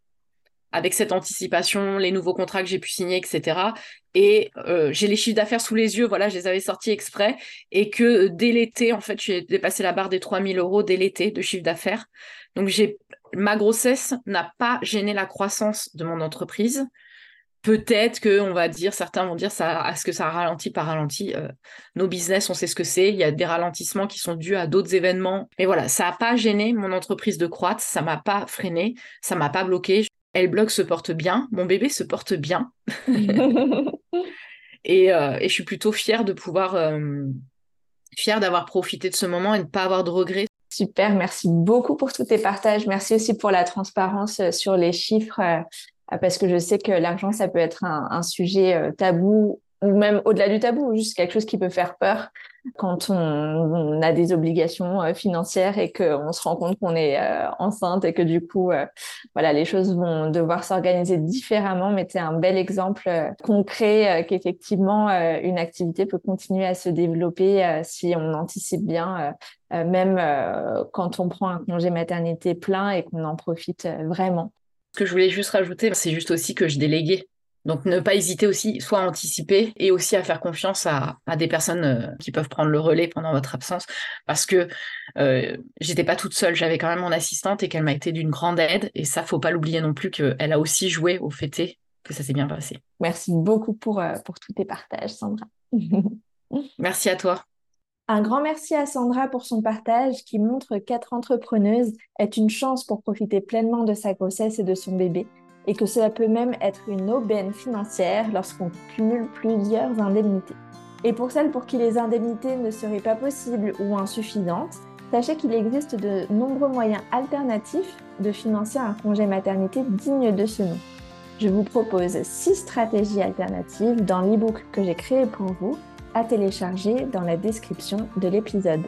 avec cette anticipation, les nouveaux contrats que j'ai pu signer, etc. Et euh, j'ai les chiffres d'affaires sous les yeux, voilà, je les avais sortis exprès, et que dès l'été, en fait, j'ai dépassé la barre des 3000 euros dès l'été de chiffre d'affaires. Donc, ma grossesse n'a pas gêné la croissance de mon entreprise. Peut-être que, on va dire, certains vont dire, ça, est-ce que ça ralentit par ralenti euh, Nos business, on sait ce que c'est. Il y a des ralentissements qui sont dus à d'autres événements. Mais voilà, ça n'a pas gêné mon entreprise de croître, ça m'a pas freiné, ça m'a pas bloqué. Elle se porte bien, mon bébé se porte bien. et, euh, et, je suis plutôt fière de pouvoir, euh, fière d'avoir profité de ce moment et de ne pas avoir de regrets. Super, merci beaucoup pour tous tes partages. Merci aussi pour la transparence sur les chiffres, parce que je sais que l'argent, ça peut être un, sujet euh, tabou ou même au-delà du tabou, juste quelque chose qui peut faire peur quand on, a des obligations financières et qu'on se rend compte qu'on est enceinte et que du coup, voilà, les choses vont devoir s'organiser différemment. Mais c'est un bel exemple concret qu'effectivement, une activité peut continuer à se développer si on anticipe bien euh, même euh, quand on prend un congé maternité plein et qu'on en profite euh, vraiment. Ce que je voulais juste rajouter, c'est juste aussi que je déléguais. Donc ne pas hésiter aussi, soit à anticiper et aussi à faire confiance à, des personnes qui peuvent prendre le relais pendant votre absence, parce que euh, j'étais pas toute seule, j'avais quand même mon assistante et qu'elle m'a été d'une grande aide. Et ça, faut pas l'oublier non plus qu'elle a aussi joué au fêté, que ça s'est bien passé. Merci beaucoup pour, pour tous tes partages, Sandra. Merci à toi. Un grand merci à Sandra pour son partage qui montre qu'être entrepreneuse est une chance pour profiter pleinement de sa grossesse et de son bébé et que cela peut même être une aubaine financière lorsqu'on cumule plusieurs indemnités. Et pour celles pour qui les indemnités ne seraient pas possibles ou insuffisantes, sachez qu'il existe de nombreux moyens alternatifs de financer un congé maternité digne de ce nom. Je vous propose six stratégies alternatives dans l'e-book que j'ai créé pour vous à télécharger dans la description de l'épisode.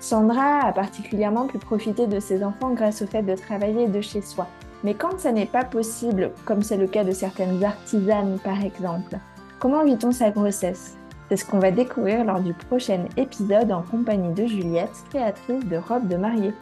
Sandra a particulièrement pu profiter de ses enfants grâce au fait de travailler de chez soi. Mais quand ça n'est pas possible, comme c'est le cas de certaines artisanes par exemple, comment vit-on sa grossesse? C'est ce qu'on va découvrir lors du prochain épisode en compagnie de Juliette, créatrice de robes de mariée.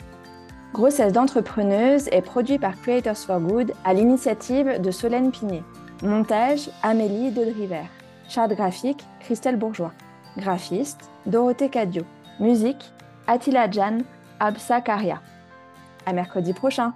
Grossesse d'entrepreneuse est produit par Creators for Good à l'initiative de Solène Pinet. Montage Amélie Driver. Charte graphique Christelle Bourgeois. Graphiste, Dorothée Cadio. Musique, Attila Jan, Absa Karia. À mercredi prochain!